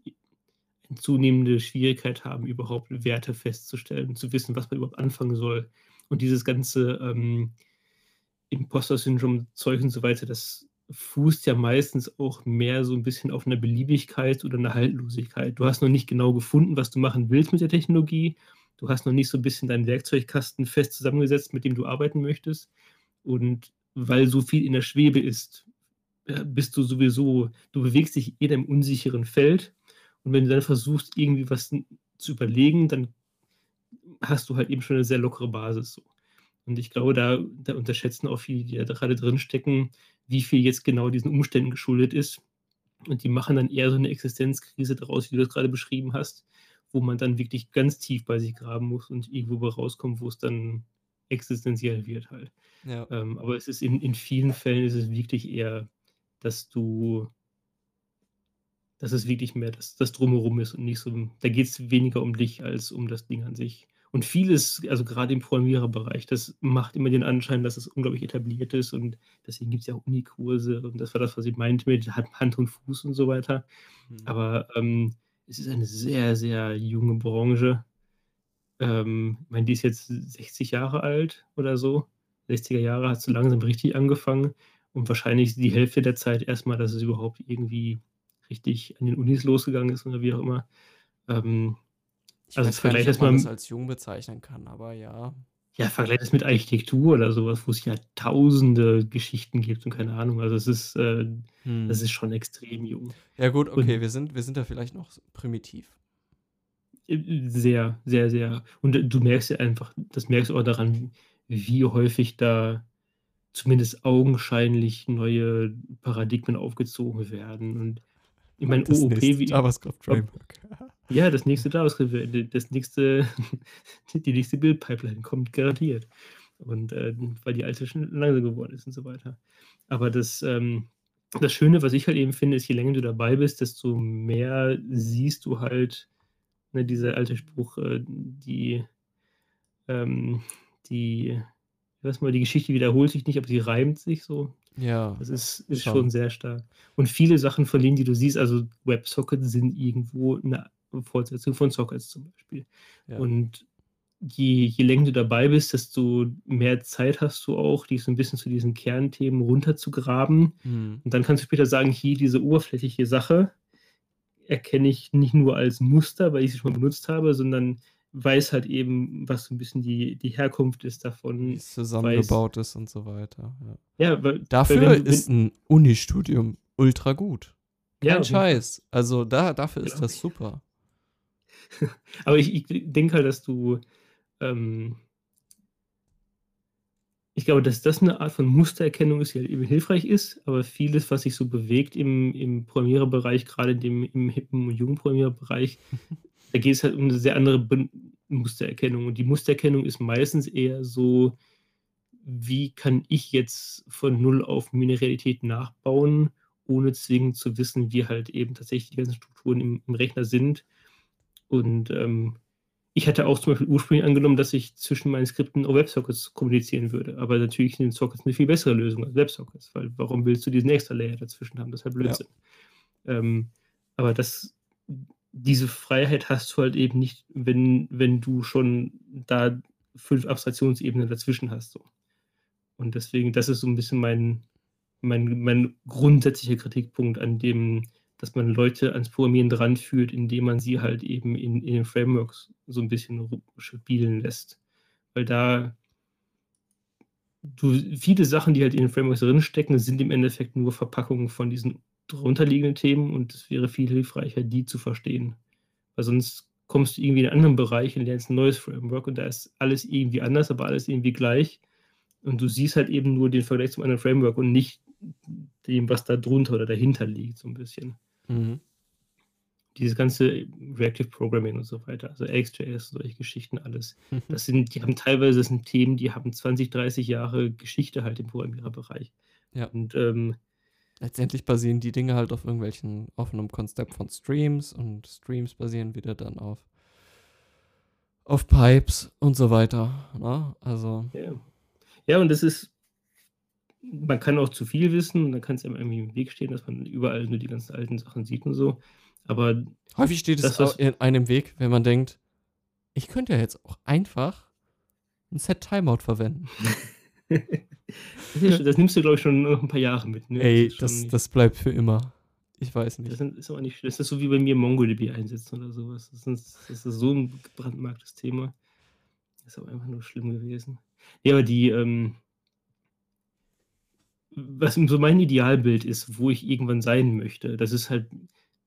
eine zunehmende Schwierigkeit haben, überhaupt Werte festzustellen, zu wissen, was man überhaupt anfangen soll. Und dieses ganze ähm, Imposter-Syndrom-Zeug und so weiter, das fußt ja meistens auch mehr so ein bisschen auf einer Beliebigkeit oder einer Haltlosigkeit. Du hast noch nicht genau gefunden, was du machen willst mit der Technologie. Du hast noch nicht so ein bisschen deinen Werkzeugkasten fest zusammengesetzt, mit dem du arbeiten möchtest. Und weil so viel in der Schwebe ist, bist du sowieso, du bewegst dich in einem unsicheren Feld. Und wenn du dann versuchst, irgendwie was zu überlegen, dann hast du halt eben schon eine sehr lockere Basis. So. Und ich glaube, da, da unterschätzen auch viele, die da gerade drin stecken, wie viel jetzt genau diesen Umständen geschuldet ist. Und die machen dann eher so eine Existenzkrise daraus, wie du das gerade beschrieben hast, wo man dann wirklich ganz tief bei sich graben muss und irgendwo rauskommt, wo es dann existenziell wird halt. ja. Ähm, aber es ist in, in vielen Fällen ist es wirklich eher, dass du, dass es wirklich mehr das, das Drumherum ist und nicht so, da geht es weniger um dich als um das Ding an sich. Und vieles, also gerade im Programmiererbereich, das macht immer den Anschein, dass es unglaublich etabliert ist und deswegen gibt es ja auch Unikurse und das war das, was ich meinte mit Hand und Fuß und so weiter. Hm. Aber ähm, es ist eine sehr, sehr junge Branche. Ähm, ich meine, die ist jetzt 60 Jahre alt oder so. 60er Jahre hat so langsam richtig angefangen und wahrscheinlich die Hälfte der Zeit erstmal, dass es überhaupt irgendwie richtig an den Unis losgegangen ist oder wie auch immer. Ähm, Ich also weiß vergleich nicht, ob man das als jung bezeichnen kann, aber ja. ja, vergleich das mit Architektur oder sowas, wo es ja tausende Geschichten gibt und keine Ahnung. Also es ist, äh, Hm. das ist schon extrem jung. Ja gut, okay, Und- wir sind, wir sind da vielleicht noch primitiv. Äh, sehr, sehr, sehr. Und du merkst ja einfach das merkst du auch daran, wie häufig da zumindest augenscheinlich neue Paradigmen aufgezogen werden. Und ich meine, Das OOP wie ob JavaScript-Framework. [LAUGHS] ja, das nächste JavaScript das nächste [LAUGHS] die nächste Build-Pipeline kommt garantiert. Und, äh, weil die alte schon langsam geworden ist und so weiter. Aber das, ähm das Schöne, was ich halt eben finde, ist, je länger du dabei bist, desto mehr siehst du halt, ne, dieser alte Spruch, äh, die ähm, die was mal, die Geschichte wiederholt sich nicht, aber sie reimt sich so. Ja, Das ist ist schon schon. sehr stark. Und viele Sachen von denen, die du siehst also WebSockets sind irgendwo 'ne Fortsetzung von Sockets zum Beispiel. Ja. Und je je länger du dabei bist, desto mehr Zeit hast du auch, dich so 'n bisschen zu diesen Kernthemen runterzugraben. Mhm. Und dann kannst du später sagen: „Hier, diese oberflächliche Sache erkenne ich nicht nur als Muster, weil ich sie schon mal benutzt habe, sondern weiß halt eben, was so 'n bisschen die die Herkunft ist Wie davon, es weiß“ zusammengebaut ist und so weiter, ja. Ja, weil weil Dafür wenn du ist wenn 'n Unistudium ultra gut. Ja, Kein Fall. Scheiß. Also, da dafür ist das ich. super. [LAUGHS] Aber ich ich denke halt, dass du, ähm ich glaube, dass das 'ne Art von Mustererkennung ist, die halt eben hilfreich ist, aber vieles, was sich so bewegt im im Programmiererbereich, grade in dem im hippen und jungen Programmiererbereich, [LAUGHS] da geht es halt um 'ne sehr andere Ben Mustererkennung. Und die Mustererkennung ist meistens eher so: „Wie kann ich jetzt von null auf mir 'ne Realität nachbauen, ohne zwingend zu wissen, wie halt eben tatsächlich die ganzen Strukturen im im Rechner sind?“ Und, ähm, ich hatte auch zum Beispiel ursprünglich angenommen, dass ich zwischen meinen Skripten auch WebSockets kommunizieren würde, aber natürlich sind Sockets 'ne viel bessere Lösung als WebSockets, weil warum willst du diesen extra Layer dazwischen haben? Das ist halt Ja. Blödsinn. Ähm, aber das diese Freiheit hast du halt eben nicht, wenn wenn du schon da 5 Abstraktionsebenen dazwischen hast so. Und deswegen das ist so 'n bisschen mein mein mein grundsätzlicher Kritikpunkt an dem dass man Leute ans Programmieren dranführt, indem man sie halt eben in in den Frameworks so 'n bisschen rumspielen lässt. Weil da du viele Sachen, die halt in den Frameworks drinstecken, sind im Endeffekt nur Verpackungen von diesen drunter liegenden Themen und es wäre viel hilfreicher, die zu verstehen. Weil sonst kommst du irgendwie in 'nen anderen Bereich und lernst 'n neues Framework und da ist alles irgendwie anders, aber alles irgendwie gleich. Und du siehst halt eben nur den Vergleich zum anderen Framework und nicht dem, was da drunter oder dahinter liegt, so 'n bisschen. Mhm. Dieses ganze Reactive Programming und so weiter, also RxJS, solche Geschichten alles. [LAUGHS] Das sind die haben teilweise das sind Themen, die haben 20, 30 Jahre Geschichte halt im Programmiererbereich. Ja. Und, ähm Letztendlich basieren die Dinge halt auf irgendwelchen auf 'nem Konzept von Streams und Streams basieren wieder dann auf auf Pipes und so weiter, ne? Also Ja. Ja, und das ist man kann auch zu viel wissen und dann kann's einem irgendwie im Weg stehen, dass man überall nur die ganzen alten Sachen sieht und so. Aber Häufig steht es das, au was in einem Weg, wenn man denkt: „Ich könnte ja jetzt auch einfach 'n Set-Timeout verwenden.“ [LAUGHS] Das das nimmst du, glaube ich, schon noch 'n paar Jahre mit, ne? Das Ey, das nicht das bleibt für immer. Ich weiß Das nicht. sind ist aber nicht das ist so wie bei mir MongoDB einsetzen oder so was. Das ist das ist so 'n gebrandmarktes Thema. Ist aber einfach nur schlimm gewesen. Ja, aber die, ähm was so mein Idealbild ist, wo ich irgendwann sein möchte, das ist halt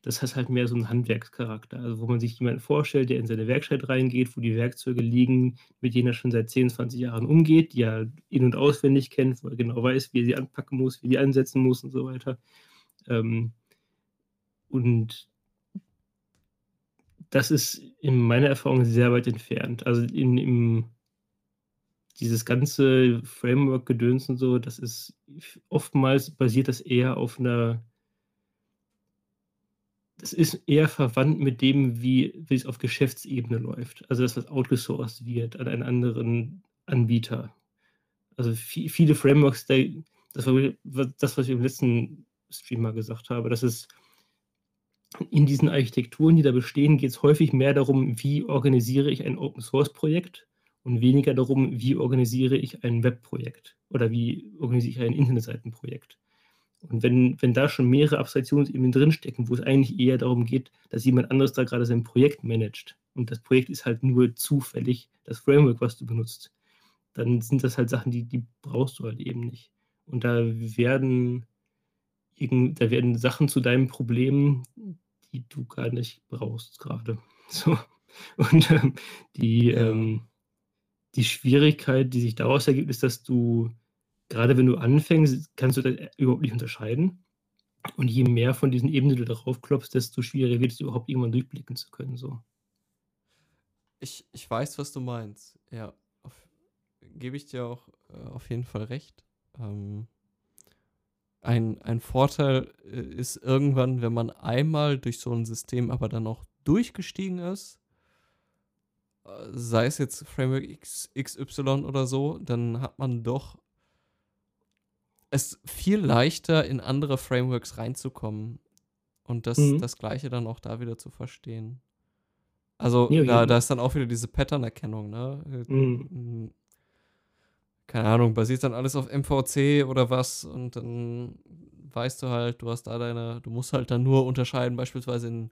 das hat halt mehr so 'n Handwerkscharakter, also, wo man sich jemanden vorstellt, der in seine Werkstatt reingeht, wo die Werkzeuge liegen, mit denen er schon seit 10, 20 Jahren umgeht, die er in und auswendig kennt, wo er genau weiß, wie er sie anpacken muss, wie die ansetzen muss und so weiter. Ähm und das ist in meiner Erfahrung sehr weit entfernt. Also, in im dieses ganze Framework-Gedöns und so, das ist oftmals basiert das eher auf 'ner das ist eher verwandt mit dem, wie wie es auf Geschäftsebene läuft. Also, das outgesourced wird an einen anderen Anbieter. Also, vie viele Frameworks, da das war das, was ich im letzten Stream mal gesagt habe, dass es in diesen Architekturen, die da bestehen, geht's häufig mehr darum, wie organisiere ich ein Open-Source-Projekt und weniger darum, wie organisiere ich ein Webprojekt oder wie organisiere ich ein Internetseitenprojekt. Und wenn wenn da schon mehrere Abstraktionsebenen drinstecken, wo es eigentlich eher darum geht, dass jemand anderes da grade sein Projekt managt und das Projekt ist halt nur zufällig das Framework, was du benutzt, dann sind das halt Sachen, die die brauchst du halt eben nicht. Und da werden irgend da werden Sachen zu deinem Problem, die du gar nicht brauchst grade. [LAUGHS] So. Und ähm, die, ähm, die Schwierigkeit, die sich daraus ergibt, ist, dass du, gerade wenn du anfängst, kannst du das überhaupt nicht unterscheiden. Und je mehr von diesen Ebenen du darauf klopfst, desto schwieriger wird es überhaupt irgendwann durchblicken zu können. So. Ich, ich weiß, was du meinst. Ja, gebe ich dir auch äh, auf jeden Fall recht. Ähm, ein, ein Vorteil äh, ist irgendwann, wenn man einmal durch so ein System aber dann auch durchgestiegen ist, äh, sei es jetzt Framework X, XY oder so, dann hat man doch es viel leichter in andere Frameworks reinzukommen und das, mhm. das Gleiche dann auch da wieder zu verstehen. Also ja, da, da ist dann auch wieder diese Pattern-Erkennung, ne? Mhm. Keine Ahnung, basiert dann alles auf MVC oder was und dann weißt du halt, du hast da deine, du musst halt dann nur unterscheiden, beispielsweise in,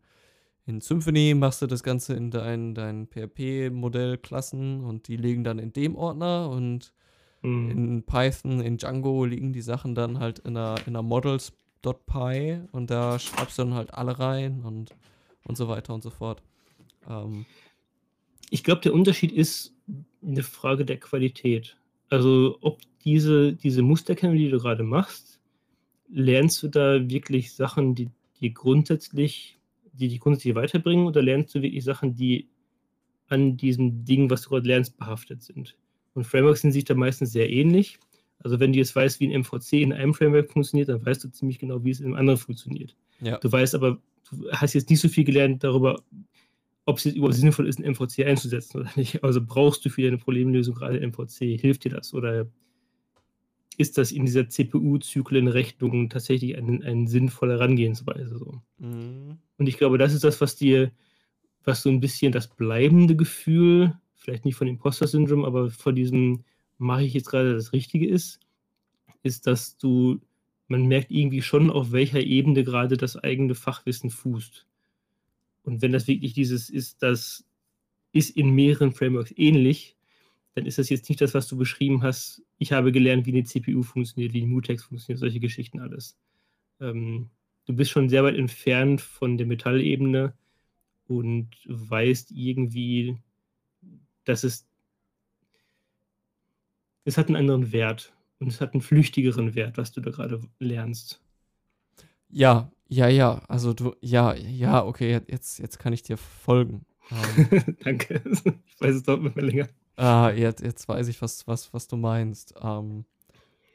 in Symfony machst du das Ganze in dein, dein PHP-Modellklassen und die liegen dann in dem Ordner und mhm. in Python, in Django liegen die Sachen dann halt in einer, in einer models.py und da schreibst du dann halt alle rein und, und so weiter und so fort. Ähm, ich glaube, der Unterschied ist eine Frage der Qualität. Also ob diese, diese Musterkennung, die du gerade machst, lernst du da wirklich Sachen, die, die grundsätzlich, die dich grundsätzlich weiterbringen, oder lernst du wirklich Sachen, die an diesem Ding, was du gerade lernst, behaftet sind? Und Frameworks sind sich da meistens sehr ähnlich. Also wenn du jetzt weißt, wie ein MVC in einem Framework funktioniert, dann weißt du ziemlich genau, wie es in einem anderen funktioniert. Ja. Du weißt aber, du hast jetzt nicht so viel gelernt darüber, ob es überhaupt sinnvoll ist, ein MVC einzusetzen oder nicht. Also brauchst du für deine Problemlösung gerade MVC? Hilft dir das? Oder ist das in dieser CPU-Zyklenrechnung tatsächlich eine ein sinnvolle Herangehensweise? So? Mhm. Und ich glaube, das ist das, was dir, was so ein bisschen das bleibende Gefühl, vielleicht nicht von Imposter-Syndrom, aber von diesem, mache ich jetzt gerade das Richtige ist, ist, dass du, man merkt irgendwie schon, auf welcher Ebene gerade das eigene Fachwissen fußt. Und wenn das wirklich dieses ist, das ist in mehreren Frameworks ähnlich, dann ist das jetzt nicht das, was du beschrieben hast. Ich habe gelernt, wie eine CPU funktioniert, wie ein Mutex funktioniert, solche Geschichten alles. Ähm, du bist schon sehr weit entfernt von der Metallebene und weißt irgendwie, dass es, es hat einen anderen Wert und es hat einen flüchtigeren Wert, was du da gerade lernst. Ja, ja, ja, also du, ja, ja, okay, jetzt, jetzt kann ich dir folgen. Ähm, [LAUGHS] Danke, ich weiß es dauert mir länger. Ah, jetzt, jetzt weiß ich, was, was, was du meinst. Ähm,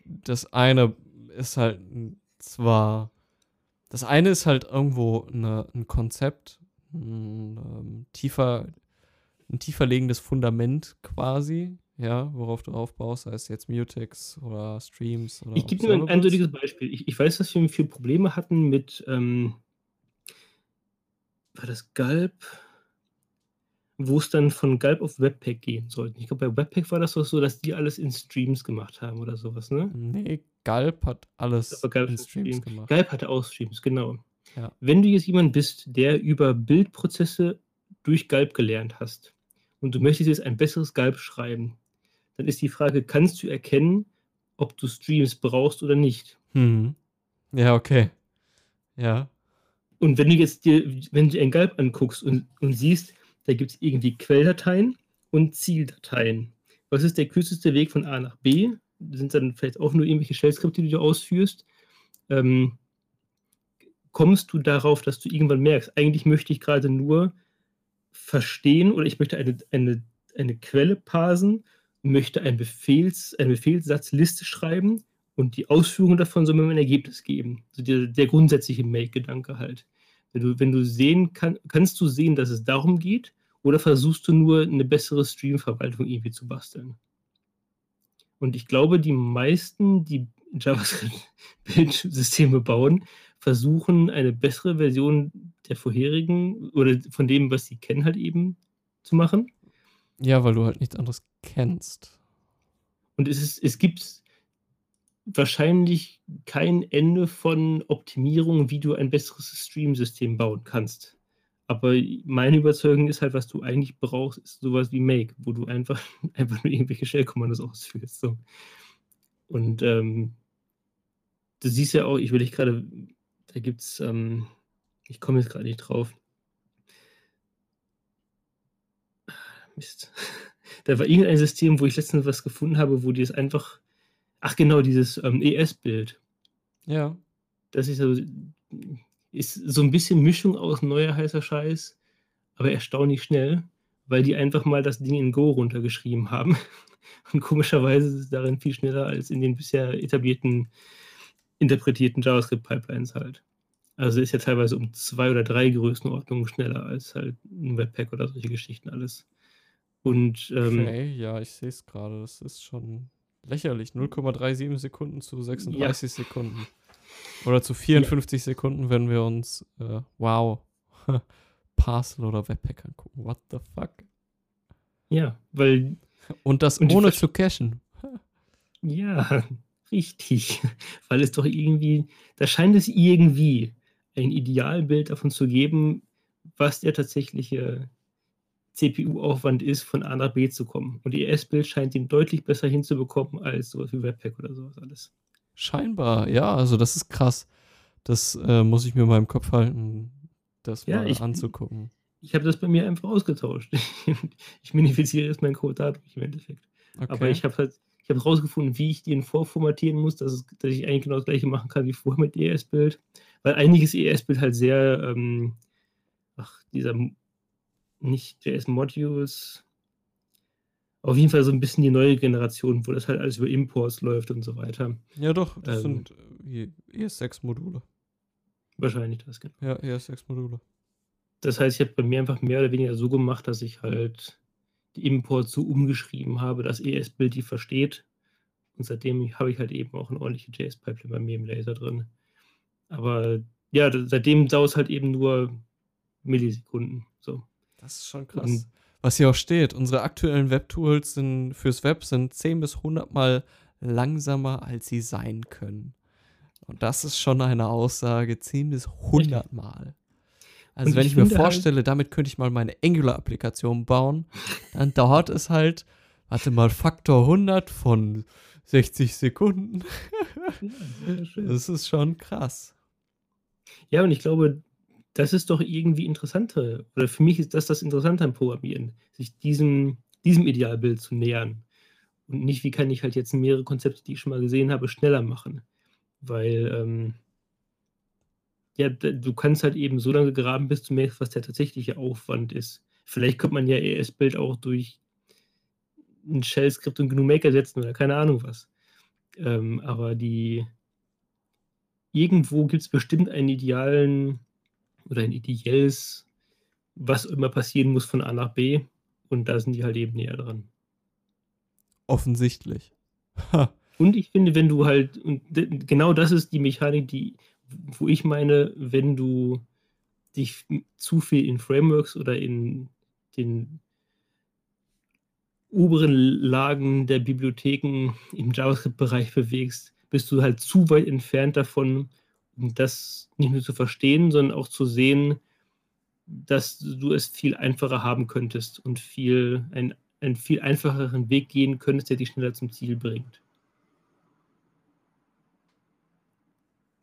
das eine ist halt zwar, das eine ist halt irgendwo eine, ein Konzept, ein, ähm, tiefer, ein tiefer liegendes Fundament quasi, ja, worauf du aufbaust, sei es jetzt Mutex oder Streams. Oder ich gebe dir ein eindeutiges Beispiel. Ich, ich, weiß, dass wir viel Probleme hatten mit, ähm, war das Galb? Wo es dann von Galb auf Webpack gehen sollte. Ich glaube, bei Webpack war das doch so, dass die alles in Streams gemacht haben oder sowas, ne? Nee, Galb hat alles Galb in Streams Stream. gemacht. Galb hatte auch Streams, genau. Ja. Wenn du jetzt jemand bist, der über Bildprozesse durch Galb gelernt hast und du möchtest jetzt ein besseres Galb schreiben, dann ist die Frage, kannst du erkennen, ob du Streams brauchst oder nicht? Hm. Ja, okay. Ja. Und wenn du jetzt dir, wenn du dir ein Galb anguckst und, und siehst, da gibt es irgendwie Quelldateien und Zieldateien. Was ist der kürzeste Weg von A nach B? Das sind dann vielleicht auch nur irgendwelche Shell-Skripte, die du ausführst. Ähm, kommst du darauf, dass du irgendwann merkst, eigentlich möchte ich gerade nur verstehen oder ich möchte eine, eine, eine Quelle parsen möchte ein Befehls, eine Befehlssatzliste schreiben und die Ausführung davon soll mir ein Ergebnis geben. Also der, der grundsätzliche Make-Gedanke halt. Wenn du, wenn du sehen kann, kannst du sehen, dass es darum geht, oder versuchst du nur eine bessere Stream-Verwaltung irgendwie zu basteln? Und ich glaube, die meisten, die [LAUGHS] JavaScript-Bildsysteme bauen, versuchen eine bessere Version der vorherigen oder von dem, was sie kennen, halt eben zu machen. Ja, weil du halt nichts anderes kennst. Und es, ist, es gibt wahrscheinlich kein Ende von Optimierung, wie du ein besseres Stream-System bauen kannst. Aber meine Überzeugung ist halt, was du eigentlich brauchst, ist sowas wie Make, wo du einfach, [LAUGHS] einfach nur irgendwelche Shell-Kommandos ausführst. So. Und ähm, du siehst ja auch, ich will dich gerade, da gibt es, ähm, ich komme jetzt gerade nicht drauf, Mist. [LAUGHS] Da war irgendein System, wo ich letztens was gefunden habe, wo die es einfach. Ach genau, dieses ähm, ES-Bild. Ja. Das ist, also, ist so ein bisschen Mischung aus neuer heißer Scheiß, aber erstaunlich schnell, weil die einfach mal das Ding in Go runtergeschrieben haben. [LAUGHS] Und komischerweise ist es darin viel schneller als in den bisher etablierten, interpretierten JavaScript-Pipelines halt. Also ist ja teilweise um zwei oder drei Größenordnungen schneller als halt ein Webpack oder solche Geschichten alles. Und ähm, Okay, ja, ich sehe es gerade. Das ist schon lächerlich. 0,37 Sekunden zu 36 Sekunden. Oder zu 54 Sekunden, wenn wir uns, äh, wow, [LAUGHS] Parcel oder Webpack angucken. What the fuck? ja, weil Und das Und ohne zu cachen. Ja, richtig. [LAUGHS] Weil es doch irgendwie, da scheint es irgendwie ein Idealbild davon zu geben, was der tatsächliche CPU-Aufwand ist, von A nach B zu kommen. Und ES-Bild scheint ihn deutlich besser hinzubekommen als sowas wie Webpack oder sowas alles. Scheinbar, ja, also das ist krass. Das äh, muss ich mir mal im Kopf halten, das Ja, mal ich- anzugucken. Ich habe das bei mir einfach ausgetauscht. [LAUGHS] ich minifiziere jetzt meinen Code dadurch im Endeffekt. Okay. Aber ich habe halt, ich habe rausgefunden, wie ich den vorformatieren muss, dass, es, dass ich eigentlich genau das gleiche machen kann wie vorher mit ES-Bild. Weil einiges ES-Bild halt sehr, ähm, ach, dieser, nicht JS-Modules, auf jeden Fall so ein bisschen die neue Generation, wo das halt alles über Imports läuft und so weiter. ja, doch, das ähm, sind äh, ES6-Module. Wahrscheinlich das, genau. Ja, ES6-Module. Das heißt, ich habe bei mir einfach mehr oder weniger so gemacht, dass ich halt die Imports so umgeschrieben habe, dass ES-Bild die versteht. Und seitdem habe ich halt eben auch eine ordentliche JS-Pipeline bei mir im Laser drin. Aber ja, seitdem dauert es halt eben nur Millisekunden. So. Das ist schon krass. Und- Was hier auch steht, unsere aktuellen Webtools sind fürs Web sind 10 bis 100 Mal langsamer, als sie sein können. Und das ist schon eine Aussage, 10 bis 100 Mal. Also Und wenn ich ich, mir halt- vorstelle, damit könnte ich mal meine Angular-Applikation bauen, dann dauert es halt, warte mal, Faktor 100 von 60 Sekunden. Ja. Das ist schon krass. Ja, und ich glaube, das ist doch irgendwie interessanter. Oder für mich ist das das Interessante am Programmieren, sich diesem, diesem Idealbild zu nähern. Und nicht, wie kann ich halt jetzt mehrere Konzepte, die ich schon mal gesehen habe, schneller machen. Weil, ähm, ja, du kannst halt eben so lange graben, bis du merkst, was der tatsächliche Aufwand ist. Vielleicht könnte man ja ES-Bild auch durch ein Shell-Skript und GNU Make ersetzen oder keine Ahnung was. Ähm, aber die, irgendwo gibt es bestimmt einen idealen oder ein ideelles, was immer passieren muss von A nach B. Und da sind die halt eben näher dran. Offensichtlich. Ha. [LAUGHS] Und ich finde, wenn du halt, und genau das ist die Mechanik, die, wo ich meine, wenn du dich zu viel in Frameworks oder in den oberen Lagen der Bibliotheken im JavaScript-Bereich bewegst, bist du halt zu weit entfernt davon, um das nicht nur zu verstehen, sondern auch zu sehen, dass du es viel einfacher haben könntest und viel, ein, einen viel einfacheren Weg gehen könntest, der dich schneller zum Ziel bringt.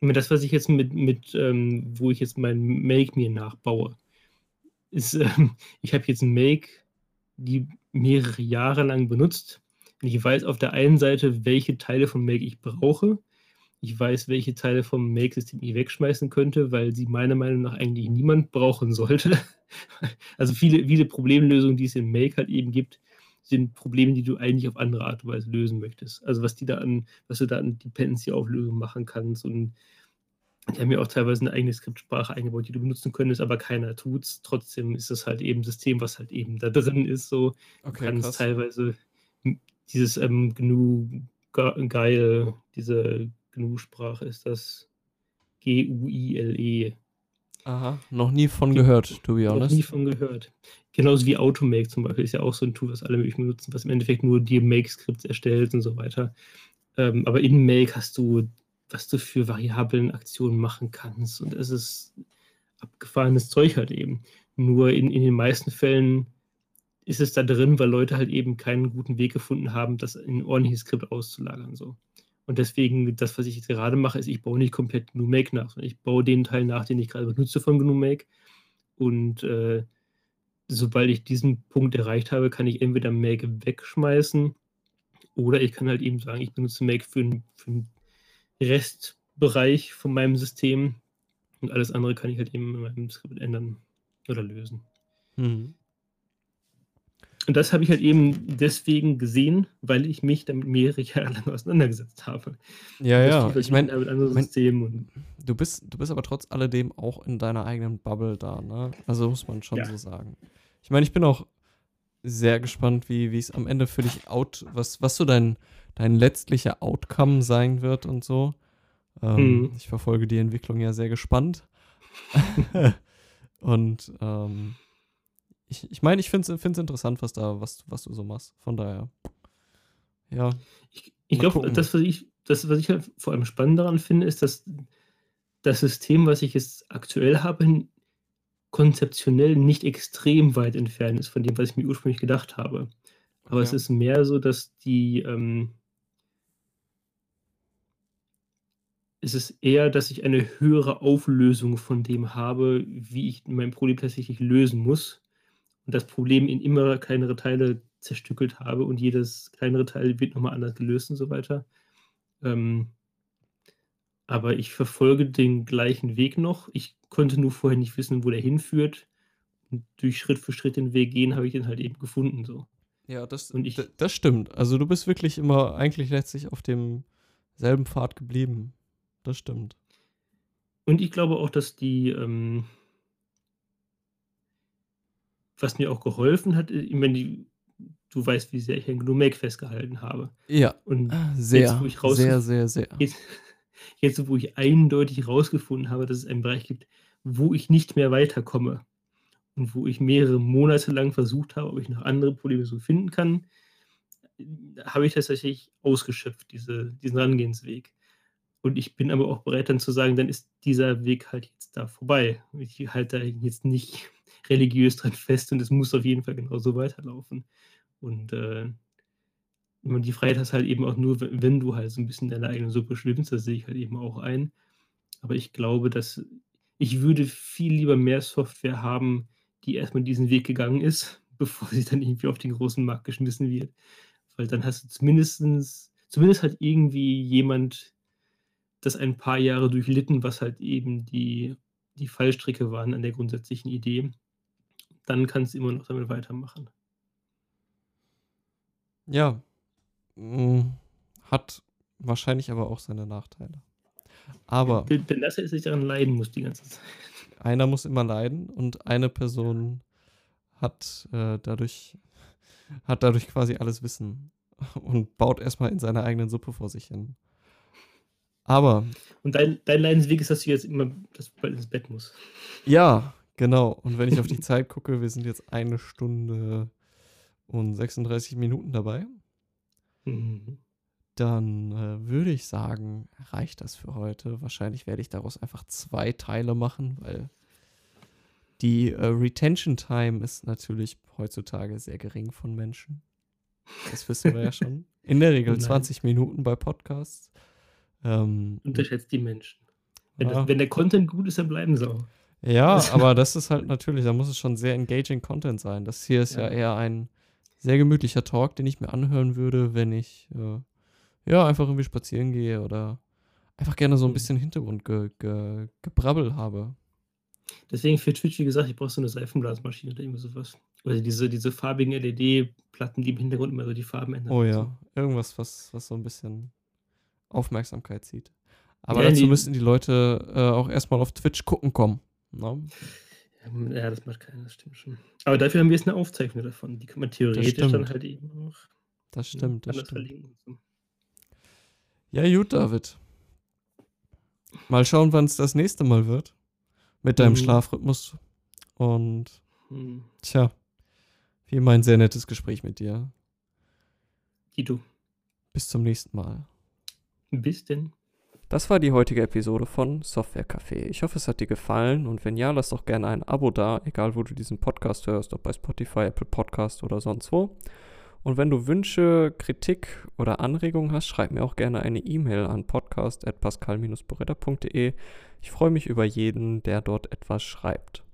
Das, was ich jetzt mit, mit ähm, wo ich jetzt mein Make mir nachbaue, ist, ähm, [LAUGHS] ich habe jetzt ein Make, die mehrere Jahre lang benutzt. Und ich weiß auf der einen Seite, welche Teile von Make ich brauche. Ich weiß, welche Teile vom Make-System ich wegschmeißen könnte, weil sie meiner Meinung nach eigentlich niemand brauchen sollte. [LAUGHS] Also viele, viele Problemlösungen, die es in Make halt eben gibt, sind Probleme, die du eigentlich auf andere Art und Weise lösen möchtest. Also was die da an, was du da an Dependency-Auflösung machen kannst und die haben ja auch teilweise eine eigene Skriptsprache eingebaut, die du benutzen könntest, aber keiner tut's. Trotzdem ist es halt eben ein System, was halt eben da drin ist. So du Okay, kannst krass. teilweise dieses ähm, GNU Ge- geil, diese GNU-Sprache ist das G-U-I-L-E. Aha, noch nie von gehört, to be Noch honest. nie von gehört. Genauso wie Automake zum Beispiel ist ja auch so ein Tool, was alle möglichen benutzen, was im Endeffekt nur dir Make-Skripts erstellt und so weiter. Ähm, aber in Make hast du, was du für variablen Aktionen machen kannst. Und es ist abgefahrenes Zeug halt eben. Nur in, in den meisten Fällen ist es da drin, weil Leute halt eben keinen guten Weg gefunden haben, das in ein ordentliches Skript auszulagern. So. Und deswegen, das, was ich jetzt gerade mache, ist, ich baue nicht komplett GNU Make nach, sondern ich baue den Teil nach, den ich gerade benutze von GNU Make und äh, sobald ich diesen Punkt erreicht habe, kann ich entweder Make wegschmeißen oder ich kann halt eben sagen, ich benutze Make für, für einen Restbereich von meinem System und alles andere kann ich halt eben in meinem Skript ändern oder lösen. Mhm. Und das habe ich halt eben deswegen gesehen, weil ich mich damit mehrere [LAUGHS] Jahre lang auseinandergesetzt habe. Ja, ja. Halt ich meine, mein, du bist, du bist aber trotz alledem auch in deiner eigenen Bubble da, ne? Also muss man schon ja. so sagen. Ich meine, ich bin auch sehr gespannt, wie es am Ende für dich out, was, was so dein, dein letztlicher Outcome sein wird und so. Ähm, hm. Ich verfolge die Entwicklung ja sehr gespannt. [LAUGHS] [LAUGHS] und ähm, ich, ich meine, ich finde es interessant, was da, was, was du so machst. Von daher. Ja. Ich, ich glaube, das, was ich, das, was ich halt vor allem spannend daran finde, ist, dass das System, was ich jetzt aktuell habe, konzeptionell nicht extrem weit entfernt ist von dem, was ich mir ursprünglich gedacht habe. Aber okay. es ist mehr so, dass die, ähm, es ist eher, dass ich eine höhere Auflösung von dem habe, wie ich mein Problem tatsächlich lösen muss und das Problem in immer kleinere Teile zerstückelt habe und jedes kleinere Teil wird nochmal anders gelöst und so weiter. Ähm, aber ich verfolge den gleichen Weg noch. Ich konnte nur vorher nicht wissen, wo der hinführt. Und durch Schritt für Schritt den Weg gehen, habe ich den halt eben gefunden. So. Ja, das, und ich, das stimmt. Also du bist wirklich immer eigentlich letztlich auf dem selben Pfad geblieben. Das stimmt. Und ich glaube auch, dass die, ähm, was mir auch geholfen hat, äh, ich meine, du weißt, wie sehr ich an GNU Make festgehalten habe. Ja, und sehr, jetzt, sehr, sehr, sehr. Jetzt, [LAUGHS] jetzt, wo ich eindeutig herausgefunden habe, dass es einen Bereich gibt, wo ich nicht mehr weiterkomme und wo ich mehrere Monate lang versucht habe, ob ich noch andere Probleme so finden kann, habe ich das tatsächlich ausgeschöpft, diese, diesen Rangehensweg. Und ich bin aber auch bereit, dann zu sagen, dann ist dieser Weg halt jetzt da vorbei. Ich halte da jetzt nicht religiös dran fest und es muss auf jeden Fall genauso weiterlaufen. Und äh, die Freiheit hast halt eben auch nur, wenn du halt so ein bisschen deine eigene Suppe schwimmst, das sehe ich halt eben auch ein. Aber ich glaube, dass ich würde viel lieber mehr Software haben, die erstmal diesen Weg gegangen ist, [LAUGHS] bevor sie dann irgendwie auf den großen Markt geschmissen wird. Weil dann hast du zumindest, zumindest halt irgendwie jemand, das ein paar Jahre durchlitten, was halt eben die, die Fallstricke waren an der grundsätzlichen Idee dann kannst du immer noch damit weitermachen. Ja. Mm, hat wahrscheinlich aber auch seine Nachteile. Aber. Denn, das sich daran leiden muss die ganze Zeit. Einer muss immer leiden und eine Person hat äh, dadurch hat dadurch quasi alles Wissen [LAUGHS] und baut erstmal in seiner eigenen Suppe vor sich hin. Aber. Und dein, dein Leidensweg ist, dass du jetzt immer das, ins Bett musst. Ja, Genau, und wenn ich auf die Zeit gucke, wir sind jetzt eine Stunde und 36 Minuten dabei. Mhm. Dann äh, würde ich sagen, reicht das für heute. Wahrscheinlich werde ich daraus einfach zwei Teile machen, weil die äh, Retention Time ist natürlich heutzutage sehr gering von Menschen. Das wissen wir ja schon. In der Regel [LAUGHS] 20 Minuten bei Podcasts. Ähm, Unterschätzt die Menschen. Wenn, das, wenn, der Content gut ist, dann bleiben sie auch. Ja, [LAUGHS] aber das ist halt natürlich, da muss es schon sehr engaging Content sein. Das hier ist ja, ja eher ein sehr gemütlicher Talk, den ich mir anhören würde, wenn ich äh, ja einfach irgendwie spazieren gehe oder einfach gerne so ein mhm. bisschen Hintergrundgebrabbel habe. Deswegen für Twitch, wie gesagt, ich brauche so eine Seifenblasmaschine oder irgendwie sowas. Oder diese, diese farbigen LED-Platten, die im Hintergrund immer so die Farben ändern. Oh ja, so. irgendwas, was, was so ein bisschen Aufmerksamkeit zieht. Aber ja, dazu die, müssten die Leute äh, auch erstmal auf Twitch gucken kommen. No? Ja, das macht keiner, das stimmt schon. Aber dafür haben wir jetzt eine Aufzeichnung davon. Die kann man theoretisch dann halt eben auch. Das stimmt, das stimmt. So. Ja, gut, David. Mal schauen, wann es das nächste Mal wird. Mit deinem mhm. Schlafrhythmus. Und mhm. tja, wie immer ein sehr nettes Gespräch mit dir. Dito. Bis zum nächsten Mal. Bis denn. Das war die heutige Episode von Software Café. Ich hoffe, es hat dir gefallen und wenn ja, lass doch gerne ein Abo da, egal wo du diesen Podcast hörst, ob bei Spotify, Apple Podcast oder sonst wo. Und wenn du Wünsche, Kritik oder Anregungen hast, schreib mir auch gerne eine E-Mail an podcast.pascal-boretta.de. Ich freue mich über jeden, der dort etwas schreibt.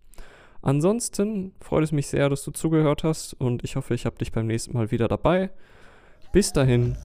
Ansonsten freut es mich sehr, dass du zugehört hast und ich hoffe, ich habe dich beim nächsten Mal wieder dabei. Bis dahin,